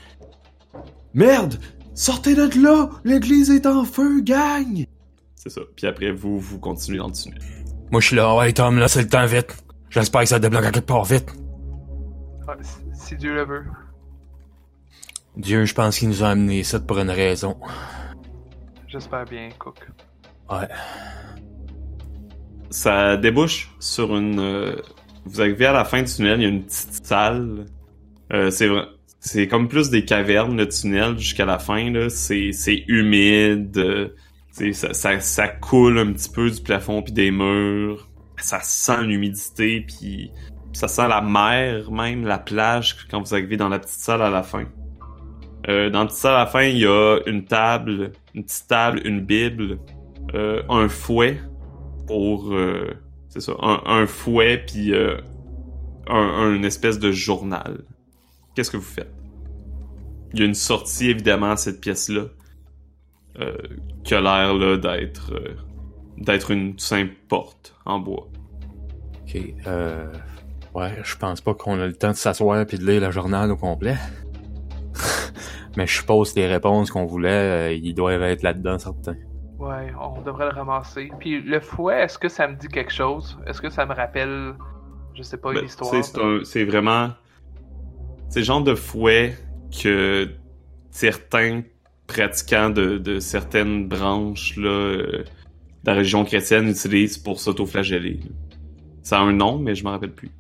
Merde! Sortez de là! L'église est en feu, gang! c'est ça. Puis après vous vous continuez dans le tunnel. Moi je suis là, ouais Tom, là c'est le temps vite. J'espère que ça débloque quelque part vite. Ouais, si, si Dieu le veut. Dieu, je pense qu'il nous a amené ça pour une raison. J'espère bien, Cook. Ouais. Ça débouche sur une. euh, vous arrivez à la fin du tunnel, il y a une petite salle. Euh, c'est c'est comme plus des cavernes le tunnel jusqu'à la fin là. C'est c'est humide. euh, c'est- ça, ça ça coule un petit peu du plafond puis des murs. Ça sent l'humidité puis ça sent la mer même la plage quand vous arrivez dans la petite salle à la fin. Euh, dans petite salle à la fin, il y a une table, une petite table, une bible, euh, un fouet pour euh, c'est ça un, fouet puis euh, un, espèce de journal qu'est-ce que vous faites? Il y a une sortie évidemment à cette pièce là qui a l'air là d'être d'être une simple porte en bois Ok. Ouais, je pense pas qu'on a le temps de s'asseoir puis de lire le journal au complet. Mais je suppose que les réponses qu'on voulait, euh, ils doivent être là-dedans, certains. Ouais, on devrait le ramasser. Puis le fouet, est-ce que ça me dit quelque chose? Est-ce que ça me rappelle, je sais pas, Ben, une histoire? tu sais, c'est un- c'est vraiment c'est le genre de fouet que certains pratiquants de, de certaines branches là euh, la religion chrétienne utilise pour s'autoflageller. Ça a un nom, mais je m'en rappelle plus.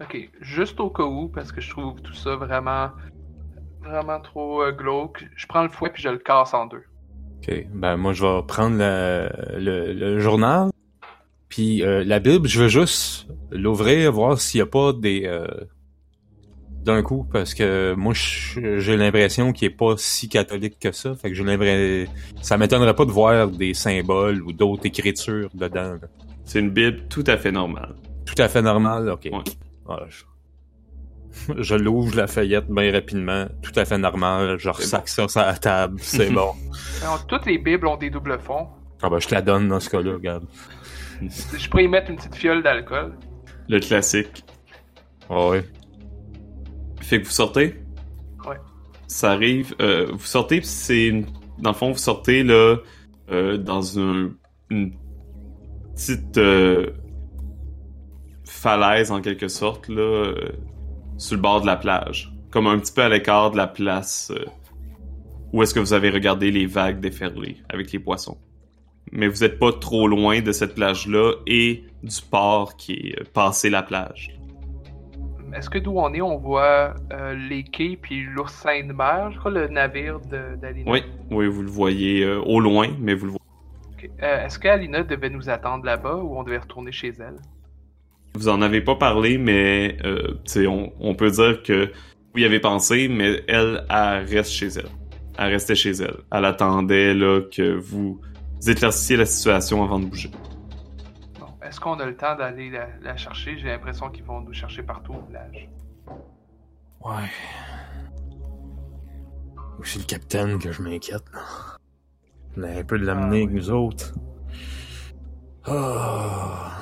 Ok, juste au cas où, parce que je trouve tout ça vraiment, vraiment trop euh, glauque, je prends le fouet puis je le casse en deux. Ok, ben moi je vais prendre le, le, le journal, puis euh, la Bible, je veux juste l'ouvrir, voir s'il y a pas des euh, d'un coup, parce que moi j'ai l'impression qu'il est pas si catholique que ça, fait que j'ai l'impression, ça m'étonnerait pas de voir des symboles ou d'autres écritures dedans. C'est une Bible tout à fait normale. Tout à fait normal, ok. Ouais. Voilà, je je l'ouvre, la feuillette bien rapidement, tout à fait normal, je ressac ça sur la table, c'est bon. Alors, toutes les Bibles ont des doubles fonds. Ah ben je te la donne dans ce cas-là, regarde. Je pourrais y mettre une petite fiole d'alcool. Le classique. Ah ouais. Fait que vous sortez? Ouais. Ça arrive. euh, vous sortez, pis c'est... une- Dans le fond, vous sortez, là, euh, dans un, une petite euh, falaise, en quelque sorte, là, euh, sur le bord de la plage. Comme un petit peu à l'écart de la place euh, où est-ce que vous avez regardé les vagues déferler avec les poissons. Mais vous êtes pas trop loin de cette plage-là et du port qui est euh, passé la plage. Est-ce que d'où on est, on voit euh, les quais puis l'oursin de mer, je crois, le navire d'Alina? Oui, oui, vous le voyez euh, au loin, mais vous le voyez. Est-ce qu'Alina devait nous attendre là-bas ou on devait retourner chez elle? Vous en avez pas parlé, mais euh, on, on peut dire que vous y avez pensé, mais elle, elle reste chez elle. Elle restait chez elle. Elle attendait là que vous éclaircissiez la situation avant de bouger. Bon. Est-ce qu'on a le temps d'aller la, la chercher? J'ai l'impression qu'ils vont nous chercher partout au village. Ouais. C'est le capitaine que je m'inquiète. On a un peu de l'amener Ah, avec oui. nous autres. Ah.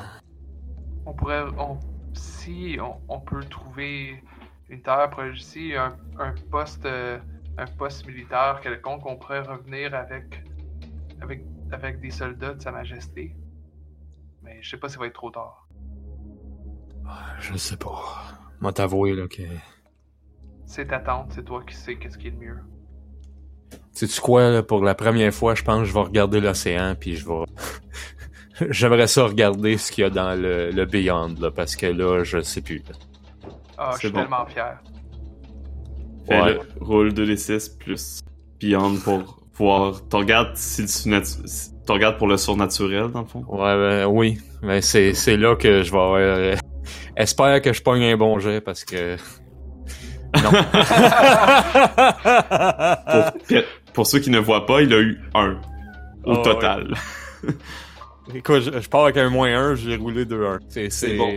On pourrait. On, si on, on peut trouver une terre proche ici, un, un poste. euh, un poste militaire quelconque, on pourrait revenir avec. avec, avec des soldats de Sa Majesté. Mais je sais pas si ça va être trop tard. Je sais pas. Moi t'avouer, là, que... C'est ta tante, c'est toi qui sais qu'est-ce qui est le mieux. Sais-tu quoi, là, pour la première fois, je pense que je vais regarder l'océan, puis je vais... J'aimerais ça regarder ce qu'il y a dans le, le Beyond, là, parce que là, je sais plus. Ah, je suis bon. tellement fier. Ouais. le roule 2d6 plus Beyond pour voir. Tu regardes si le regardes pour le surnaturel, dans le fond? Ouais, ben, oui. Mais c'est, c'est là que je vais avoir... euh, Espère que je pogne un bon jet, parce que... Non. Pour, pour ceux qui ne voient pas, il a eu un au Ah, total. Écoute, je, je pars avec un moins 1, j'ai roulé 2-1. C'est, c'est, bon.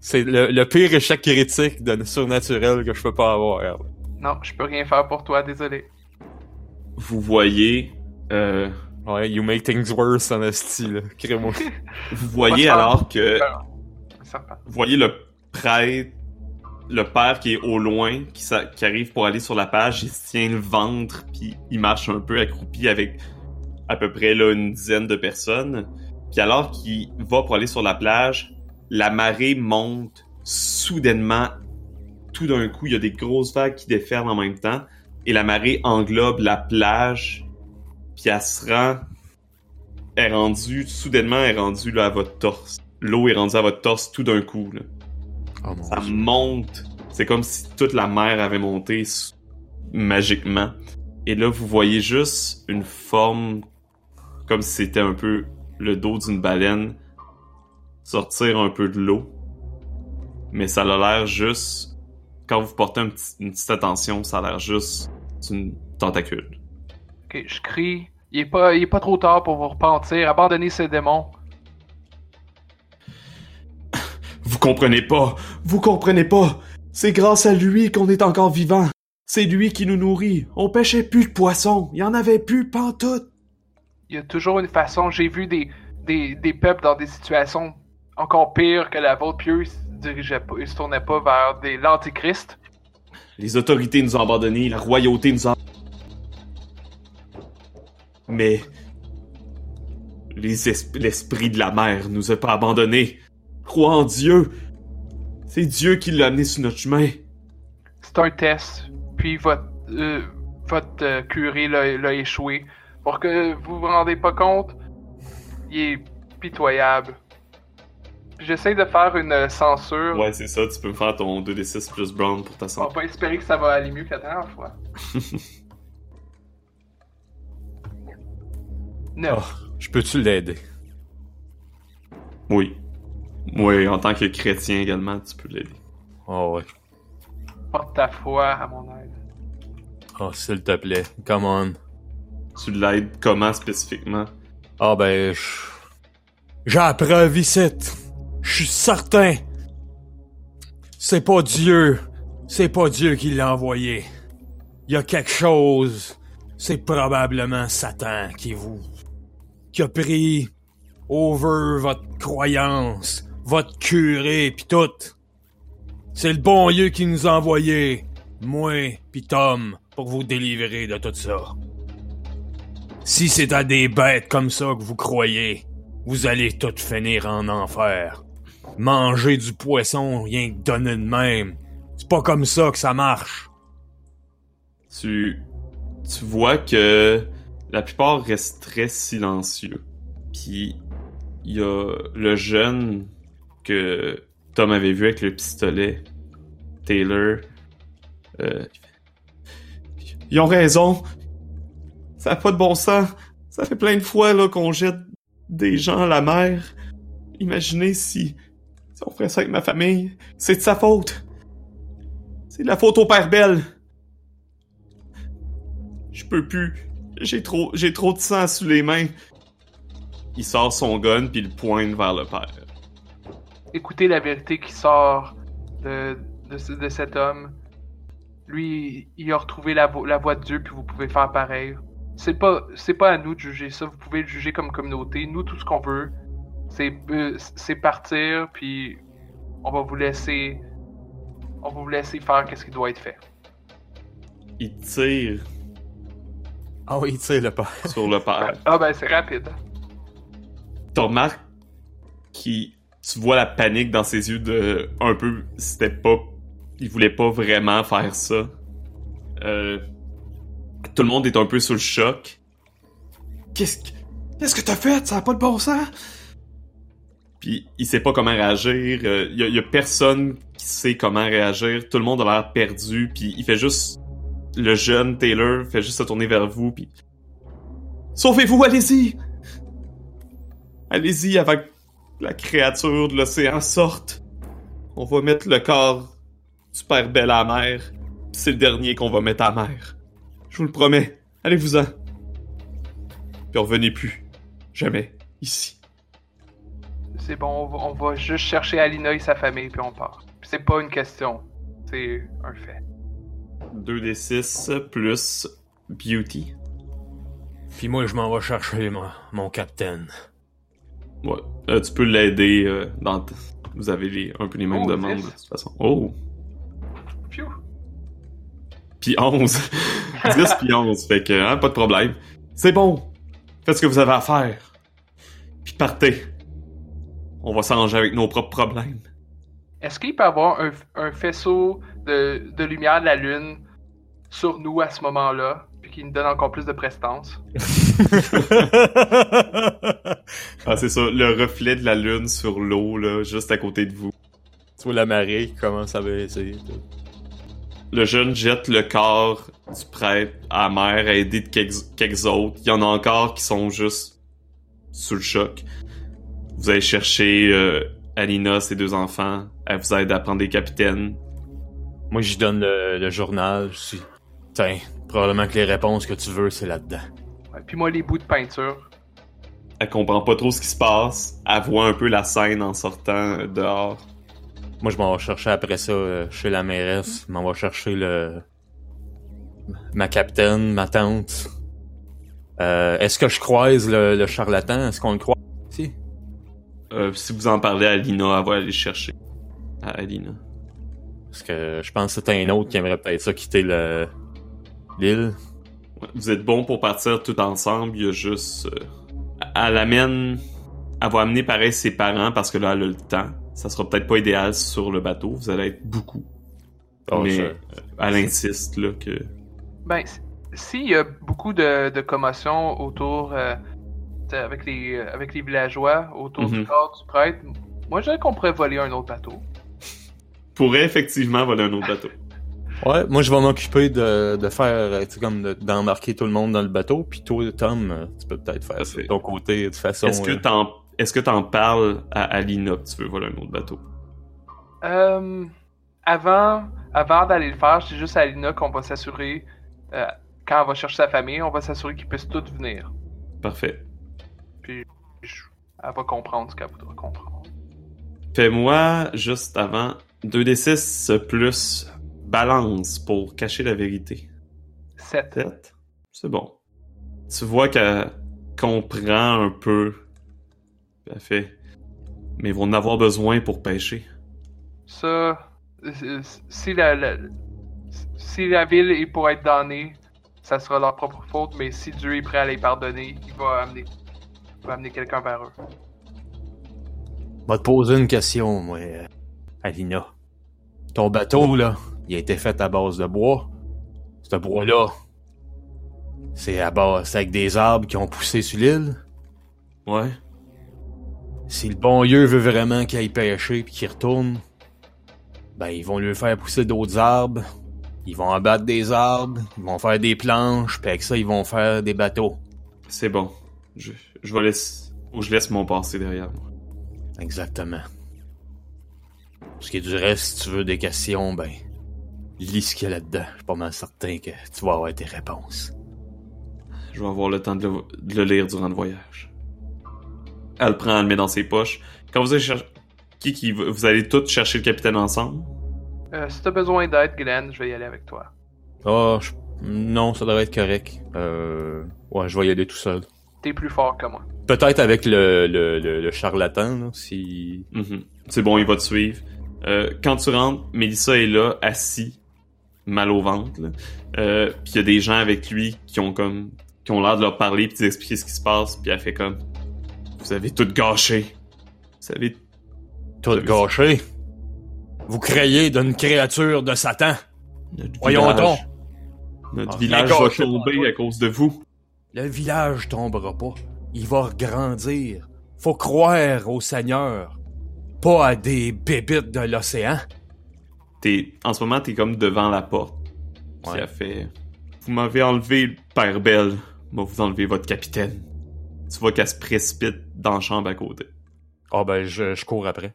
c'est le, le pire échec critique de surnaturel que je peux pas avoir. Non, je peux rien faire pour toi, désolé. Vous voyez. euh, Ouais, you make things worse en esti, là. Crée-moi. vous voyez alors que. Vous voyez le prêtre, le père qui est au loin, qui, s'a- qui arrive pour aller sur la page, il se tient le ventre, puis il marche un peu accroupi avec à peu près là, une dizaine de personnes. Puis alors qu'il va pour aller sur la plage, la marée monte soudainement. Tout d'un coup, il y a des grosses vagues qui déferlent en même temps, et la marée englobe la plage, puis elle se rend... est rendue, soudainement, elle est rendue là, à votre torse. L'eau est rendue à votre torse tout d'un coup. Là. Oh mon Ça Dieu. monte. C'est comme si toute la mer avait monté magiquement. Et là, vous voyez juste une forme comme si c'était un peu le dos d'une baleine sortir un peu de l'eau. Mais ça a l'air juste... Quand vous portez un petit- une petite attention, ça a l'air juste d'une tentacule. Ok, je crie. Il est pas, il est pas trop tard pour vous repentir. Abandonnez ce démon. Vous comprenez pas! Vous comprenez pas? C'est grâce à lui qu'on est encore vivant. C'est lui qui nous nourrit. On pêchait plus de poissons. Il y en avait plus pantoute. Il y a toujours une façon. J'ai vu des, des, des peuples dans des situations encore pires que la vôtre, puis eux, ils se dirigeaient pas, ils se tournaient pas vers des l'antichrist. Les autorités nous ont abandonnés, la royauté nous a... Mais... les es- L'esprit de la mer nous a pas abandonnés. Crois en Dieu. C'est Dieu qui l'a amené sur notre chemin. C'est un test. Puis votre, euh, votre euh, curé l'a échoué. Pour que vous vous rendez pas compte, il est pitoyable. J'essaie de faire une euh, censure. Ouais, c'est ça, tu peux me faire ton 2d6 plus Brown pour ta On santé. va espérer que ça va aller mieux que la dernière fois. Neuf. Oh, je peux-tu l'aider? Oui. Oui, en tant que chrétien également, tu peux l'aider. Oh ouais. Porte ta foi à mon aide. Oh, s'il te plaît. Come on. Tu l'aides comment spécifiquement? Ah ben. J'ai la. Je suis certain. C'est pas Dieu. C'est pas Dieu qui l'a envoyé. Il y a quelque chose. C'est probablement Satan qui vous... qui a pris over votre croyance, votre curé pis tout. C'est le bon Dieu qui nous a envoyé, moi pis Tom, pour vous délivrer de tout ça. Si c'est à des bêtes comme ça que vous croyez, vous allez toutes finir en enfer. Manger du poisson rien que donner de même. C'est pas comme ça que ça marche. Tu, tu vois que la plupart restent très silencieux. Puis il y a le jeune que Tom avait vu avec le pistolet, Taylor. euh, ils ont raison. Ça n'a pas de bon sens. Ça fait plein de fois qu'on jette des gens à la mer. Imaginez si, si on ferait ça avec ma famille. C'est de sa faute. C'est de la faute au père Belle. Je peux plus. J'ai trop, j'ai trop de sang sous les mains. Il sort son gun puis il pointe vers le père. Écoutez la vérité qui sort de, de, ce- de cet homme. Lui, il a retrouvé la, vo- la voie de Dieu, puis vous pouvez faire pareil. C'est pas, c'est pas à nous de juger ça. Vous pouvez le juger comme communauté. Nous, tout ce qu'on veut, c'est, euh, c'est partir, puis on va vous laisser, on va vous laisser faire qu'est-ce qui doit être fait. Il tire Ah oui, tu sais, le pas. sur le père. Ah ben, c'est rapide. Tu remarques qu'il, tu vois la panique dans ses yeux de un peu, c'était pas, il voulait pas vraiment faire ça. Euh, tout le monde est un peu sous le choc. Qu'est-ce que... Qu'est-ce que t'as fait? Ça a pas de bon sens? Puis il sait pas comment réagir. Il y, a, y a personne qui sait comment réagir. Tout le monde a l'air perdu. Puis il fait juste le jeune Taylor fait juste se tourner vers vous. Puis Sauvez-vous, allez-y! allez-y avant que la créature de l'océan sorte. On va mettre le corps du père Belle à la mer. C'est le dernier qu'on va mettre à la mer. Je vous le promets. Allez-vous-en. Puis revenez plus. Jamais. Ici. C'est bon, on va, on va juste chercher Alina et sa famille, puis on part. Puis c'est pas une question, c'est un fait. 2d6 plus beauty. Puis moi, je m'en vais chercher mon, mon capitaine. Ouais. Euh, tu peux l'aider euh, dans... Vous avez les, un peu les mêmes Oh, demandes, de toute façon. Oh! Puis 11. 10 puis 11. Fait que, hein, pas de problème. C'est bon. Faites ce que vous avez à faire. Puis partez. On va s'arranger avec nos propres problèmes. Est-ce qu'il peut y avoir un, un faisceau de, de lumière de la lune sur nous à ce moment-là, puis qui nous donne encore plus de prestance? Ah, c'est ça. Le reflet de la lune sur l'eau, là, juste à côté de vous. tu vois la marée qui commence à baisser. tout. Le jeune jette le corps du prêtre à la mer, aidé de quelques, quelques autres. Il y en a encore qui sont juste sous le choc. Vous allez chercher euh, Alina, ses deux enfants. Elle vous aide à prendre des capitaines. Moi, j'y donne le, le journal. Je dis, Tiens, probablement que les réponses que tu veux, c'est là-dedans. Ouais, puis moi, les bouts de peinture. Elle comprend pas trop ce qui se passe. Elle voit un peu la scène en sortant euh, dehors. Moi, je m'en vais chercher après ça euh, chez la mairesse. Je m'en vais chercher le... ma capitaine, ma tante. Euh, Est-ce que je croise le, le charlatan? Est-ce qu'on le croise? Si. Euh, si vous en parlez à Alina, elle va aller le chercher. À Alina. Parce que je pense que c'est un autre qui aimerait peut-être ça quitter le l'île. Ouais, Vous êtes bons pour partir tout ensemble. Il y a juste... euh, Elle amène... Elle va amener pareil ses parents parce que là, elle a le temps. Ça sera peut-être pas idéal sur le bateau. Vous allez être beaucoup. Oh, mais euh, elle insiste là que... Ben, s'il y a beaucoup de, de commotion autour euh, avec les, avec les villageois autour du Mhm. corps du prêtre. Moi, je dirais qu'on pourrait voler un autre bateau. Pourrait effectivement voler un autre bateau. Ouais, moi je vais m'occuper de, de faire, euh, tu sais, comme de- d'embarquer tout le monde dans le bateau, puis toi, Tom, euh, tu peux peut-être faire ça de ton côté, de façon. Est-ce que euh, t'en est-ce que t'en parles à Alina que tu veux voler un autre bateau? Euh, avant avant d'aller le faire, dis juste à Alina qu'on va s'assurer, euh, quand elle va chercher sa famille, on va s'assurer qu'ils puissent tous venir. Parfait. Je- Elle va comprendre ce qu'elle voudra comprendre. Fais-moi, juste avant, 2d6 plus balance pour cacher la vérité. 7. Sept? C'est bon. Tu vois qu'elle comprend un peu. Fait. Mais ils vont en avoir besoin pour pêcher. Ça, si la, la- si la ville est pour être damnée, ça sera leur propre faute, mais si Dieu est prêt à les pardonner, il va amener, il va amener quelqu'un vers eux. Je vais te poser une question, moi, Alina. Ton bateau, là, il a été fait à base de bois. Ce bois-là, c'est à base, c'est avec des arbres qui ont poussé sur l'île. Ouais. Si le bon Dieu veut vraiment qu'il aille pêcher puis qu'il retourne, ben ils vont lui faire pousser d'autres arbres. Ils vont abattre des arbres, ils vont faire des planches, puis avec ça ils vont faire des bateaux. C'est bon. Je, je vais laisser. Ou je laisse mon passé derrière moi. Exactement. Ce qui est du reste, si tu veux des questions, ben lis ce qu'il y a là-dedans. Je suis pas mal certain que tu vas avoir tes réponses. Je vais avoir le temps de le, de le lire durant le voyage. Elle le prend, elle le met dans ses poches. Quand vous allez chercher. Qui qui. Vous allez tous chercher le capitaine ensemble? Euh, si t'as besoin d'aide, Glenn, je vais y aller avec toi. Je- non, ça devrait être correct. Euh, ouais, je vais y aller tout seul. T'es plus fort que moi. Peut-être avec le, le, le, le charlatan, là, si... Mhm. C'est bon, il va te suivre. Euh, quand tu rentres, Mélissa est là, assis, mal au ventre. là. Euh, puis il y a des gens avec lui qui ont comme qui ont l'air de leur parler puis d'expliquer ce qui se passe. Puis elle fait comme vous avez tout gâché. Vous avez Tout gâché. Vous créez d'une créature de Satan. notre Voyons village, donc. Notre Ah, village va tomber à cause de vous. Le village tombera pas. Il va grandir. Faut croire au Seigneur. Pas à des bébites de l'océan. T'es en ce moment t'es comme devant la porte. Ouais. elle fait vous m'avez enlevé le père Belle. Moi vous enlever votre capitaine. Tu vois qu'elle se précipite dans la chambre à côté. Ah ben, je, je cours après.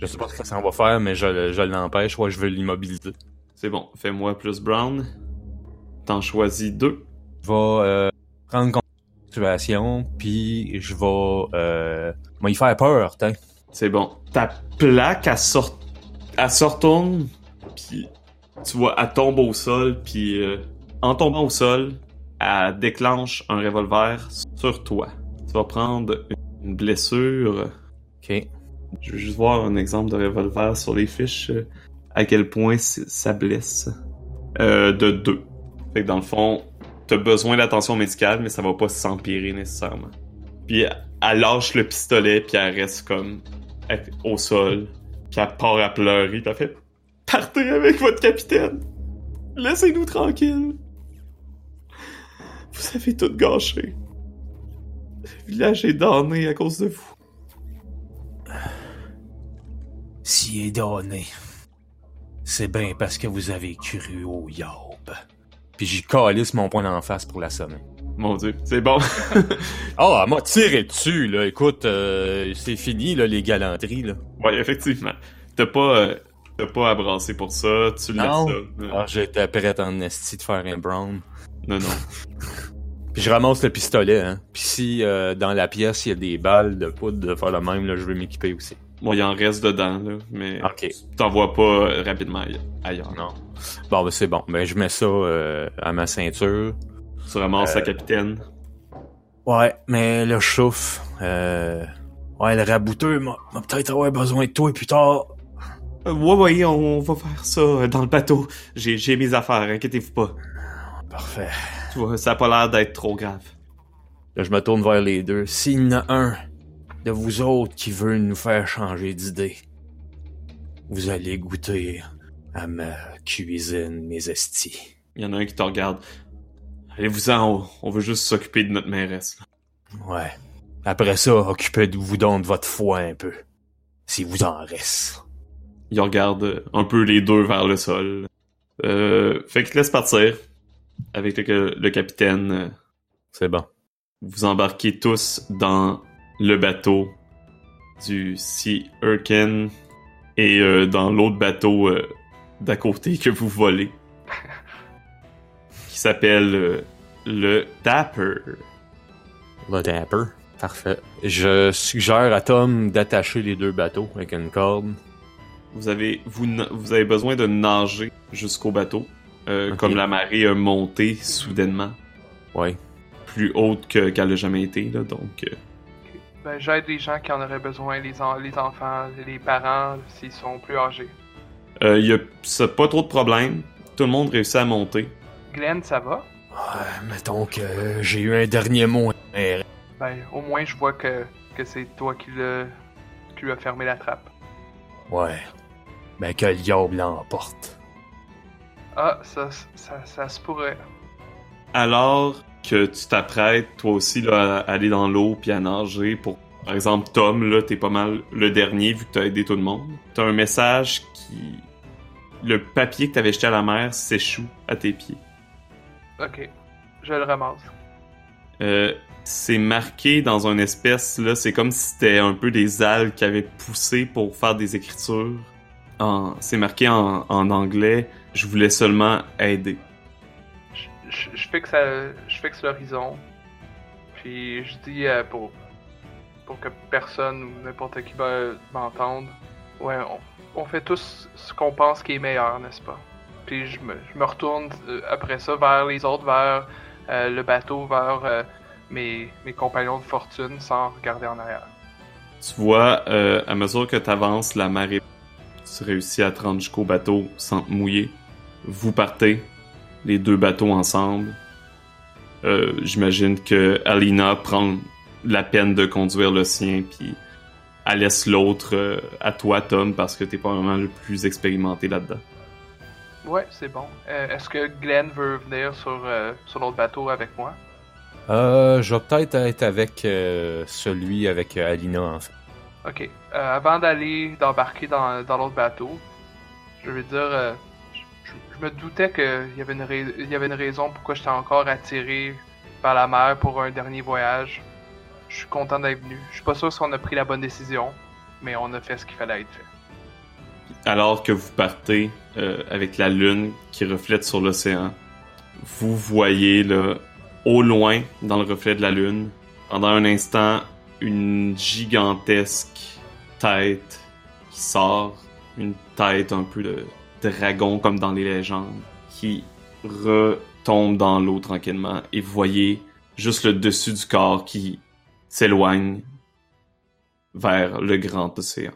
Je sais pas ce que ça va faire, mais je, je l'empêche. Ouais, je veux l'immobiliser. C'est bon, fais-moi plus Brown. T'en choisis deux. Je vais euh, prendre compte de la situation, puis je vais... Euh, y faire peur, t'in. C'est bon. Ta plaque, elle sort, elle se retourne, puis tu vois, elle tombe au sol, puis euh, en tombant au sol, elle déclenche un revolver sur toi. Tu vas prendre une blessure. OK. Je veux juste voir un exemple de revolver sur les fiches, euh, à quel point ça blesse. Euh, de deux. Fait que dans le fond, t'as besoin d'attention médicale, mais ça va pas s'empirer nécessairement. Puis elle- lâche le pistolet, puis elle reste comme au sol, puis elle part à pleurer, puis elle fait « Partez avec votre capitaine! Laissez-nous tranquilles! Vous avez tout gâché. Village est damné à cause de vous. S'il est donné, c'est bien parce que vous avez cru au yob. Puis j'y calisse mon poing en face pour l'assommer. Mon dieu, c'est bon. Oh, elle m'a tiré dessus, là. Écoute, euh, c'est fini, là, les galanteries, là. ouais, effectivement. T'as pas, euh, t'as pas à brasser pour ça, tu laisses Non. ça. Non, Ah, j'étais prêt en esti de faire un brown. non. non. Puis je ramasse le pistolet, hein. Puis si euh, dans la pièce, il y a des balles de poudre de faire le même, là, je veux m'équiper aussi. Bon, il en reste dedans, là, mais Ok. tu t'en vois pas euh, rapidement aille- ailleurs. Non. Bon, ben c'est bon. Ben je mets ça euh, à ma ceinture. Tu ramasses Euh, la capitaine. Ouais, mais le chouf, euh... Ouais, le rabouteux m'a peut-être avoir besoin de toi plus tard. Euh, ouais, ouais, on va faire ça dans le bateau. J'ai, j'ai mes affaires, inquiétez-vous pas. Parfait. Tu vois, ça a pas l'air d'être trop grave. Là, je me tourne vers les deux. S'il y en a un de vous autres qui veut nous faire changer d'idée, vous allez goûter à ma cuisine, mes estis. Il y en a un qui te regarde. Allez-vous-en, on, on veut juste s'occuper de notre mairesse. Ouais. Après ça, occupez-vous donc de votre foi un peu. Si vous en reste. Il regarde un peu les deux vers le sol. Euh, fait qu'il laisse partir avec le, le capitaine. C'est bon. Vous embarquez tous dans le bateau du Sea Hurricane et euh, dans l'autre bateau euh, d'à côté que vous volez. qui s'appelle euh, le Dapper. Le Dapper. Parfait. Je suggère à Tom d'attacher les deux bateaux avec une corde. Vous avez, vous, na- vous avez besoin de nager jusqu'au bateau. Euh. Comme la marée a monté soudainement, Ouais. plus haute que- qu'elle a jamais été. Là, donc, euh, Ben, j'aide les gens qui en auraient besoin, les, en- les enfants, les parents, s'ils sont plus âgés. euh, il y a pas trop de problèmes. Tout le monde réussit à monter. Glenn, ça va? Ouais, mettons que j'ai eu un dernier mot. Mais Ben, au moins, je vois que, que c'est toi qui, le, qui lui a fermé la trappe. Ouais. Ben que le diable l'emporte. Ah, ça, ça, ça se pourrait. Alors que tu t'apprêtes, toi aussi, là, à aller dans l'eau puis à nager pour... Par exemple, Tom, là, t'es pas mal le dernier vu que t'as aidé tout le monde. T'as un message qui... Le papier que t'avais jeté à la mer s'échoue à tes pieds. Ok, je le ramasse. Euh, c'est marqué dans une espèce, là, c'est comme si c'était un peu des algues qui avaient poussé pour faire des écritures. En, c'est marqué en, en anglais, je voulais seulement aider. Je, je, je fixe, euh, je fixe l'horizon. Puis je dis euh, pour, pour que personne ou n'importe qui va m'entendre. Ouais, on, on fait tous ce qu'on pense qui est meilleur, n'est-ce pas? Puis je me, je me retourne euh, après ça vers les autres, vers euh, le bateau, vers mes, mes compagnons de fortune sans regarder en arrière. Tu vois, à mesure que t'avances, la marée, tu réussis à te rendre jusqu'au bateau sans te mouiller. Vous partez, les deux bateaux ensemble. Euh, J'imagine que Alina prend la peine de conduire le sien, puis elle laisse l'autre euh, à toi, Tom, parce que t'es pas vraiment le plus expérimenté là-dedans. Ouais, c'est bon. Euh, Est-ce que Glenn veut venir sur, euh, sur l'autre bateau avec moi? Euh, je vais peut-être être avec euh, celui avec euh, Alina, en fait. Ok. Euh, avant d'aller, d'embarquer dans, dans l'autre bateau, je veux dire, euh, je me doutais qu'il y, avait une raison pourquoi j'étais encore attiré par la mer pour un dernier voyage. Je suis content d'être venu. Je suis pas sûr si on a pris la bonne décision, mais on a fait ce qu'il fallait être fait. Alors que vous partez euh, avec la lune qui reflète sur l'océan, vous voyez là, au loin, dans le reflet de la lune, pendant un instant, une gigantesque tête qui sort, une tête un peu de dragon comme dans les légendes, qui retombe dans l'eau tranquillement, et vous voyez juste le dessus du corps qui s'éloigne vers le grand océan.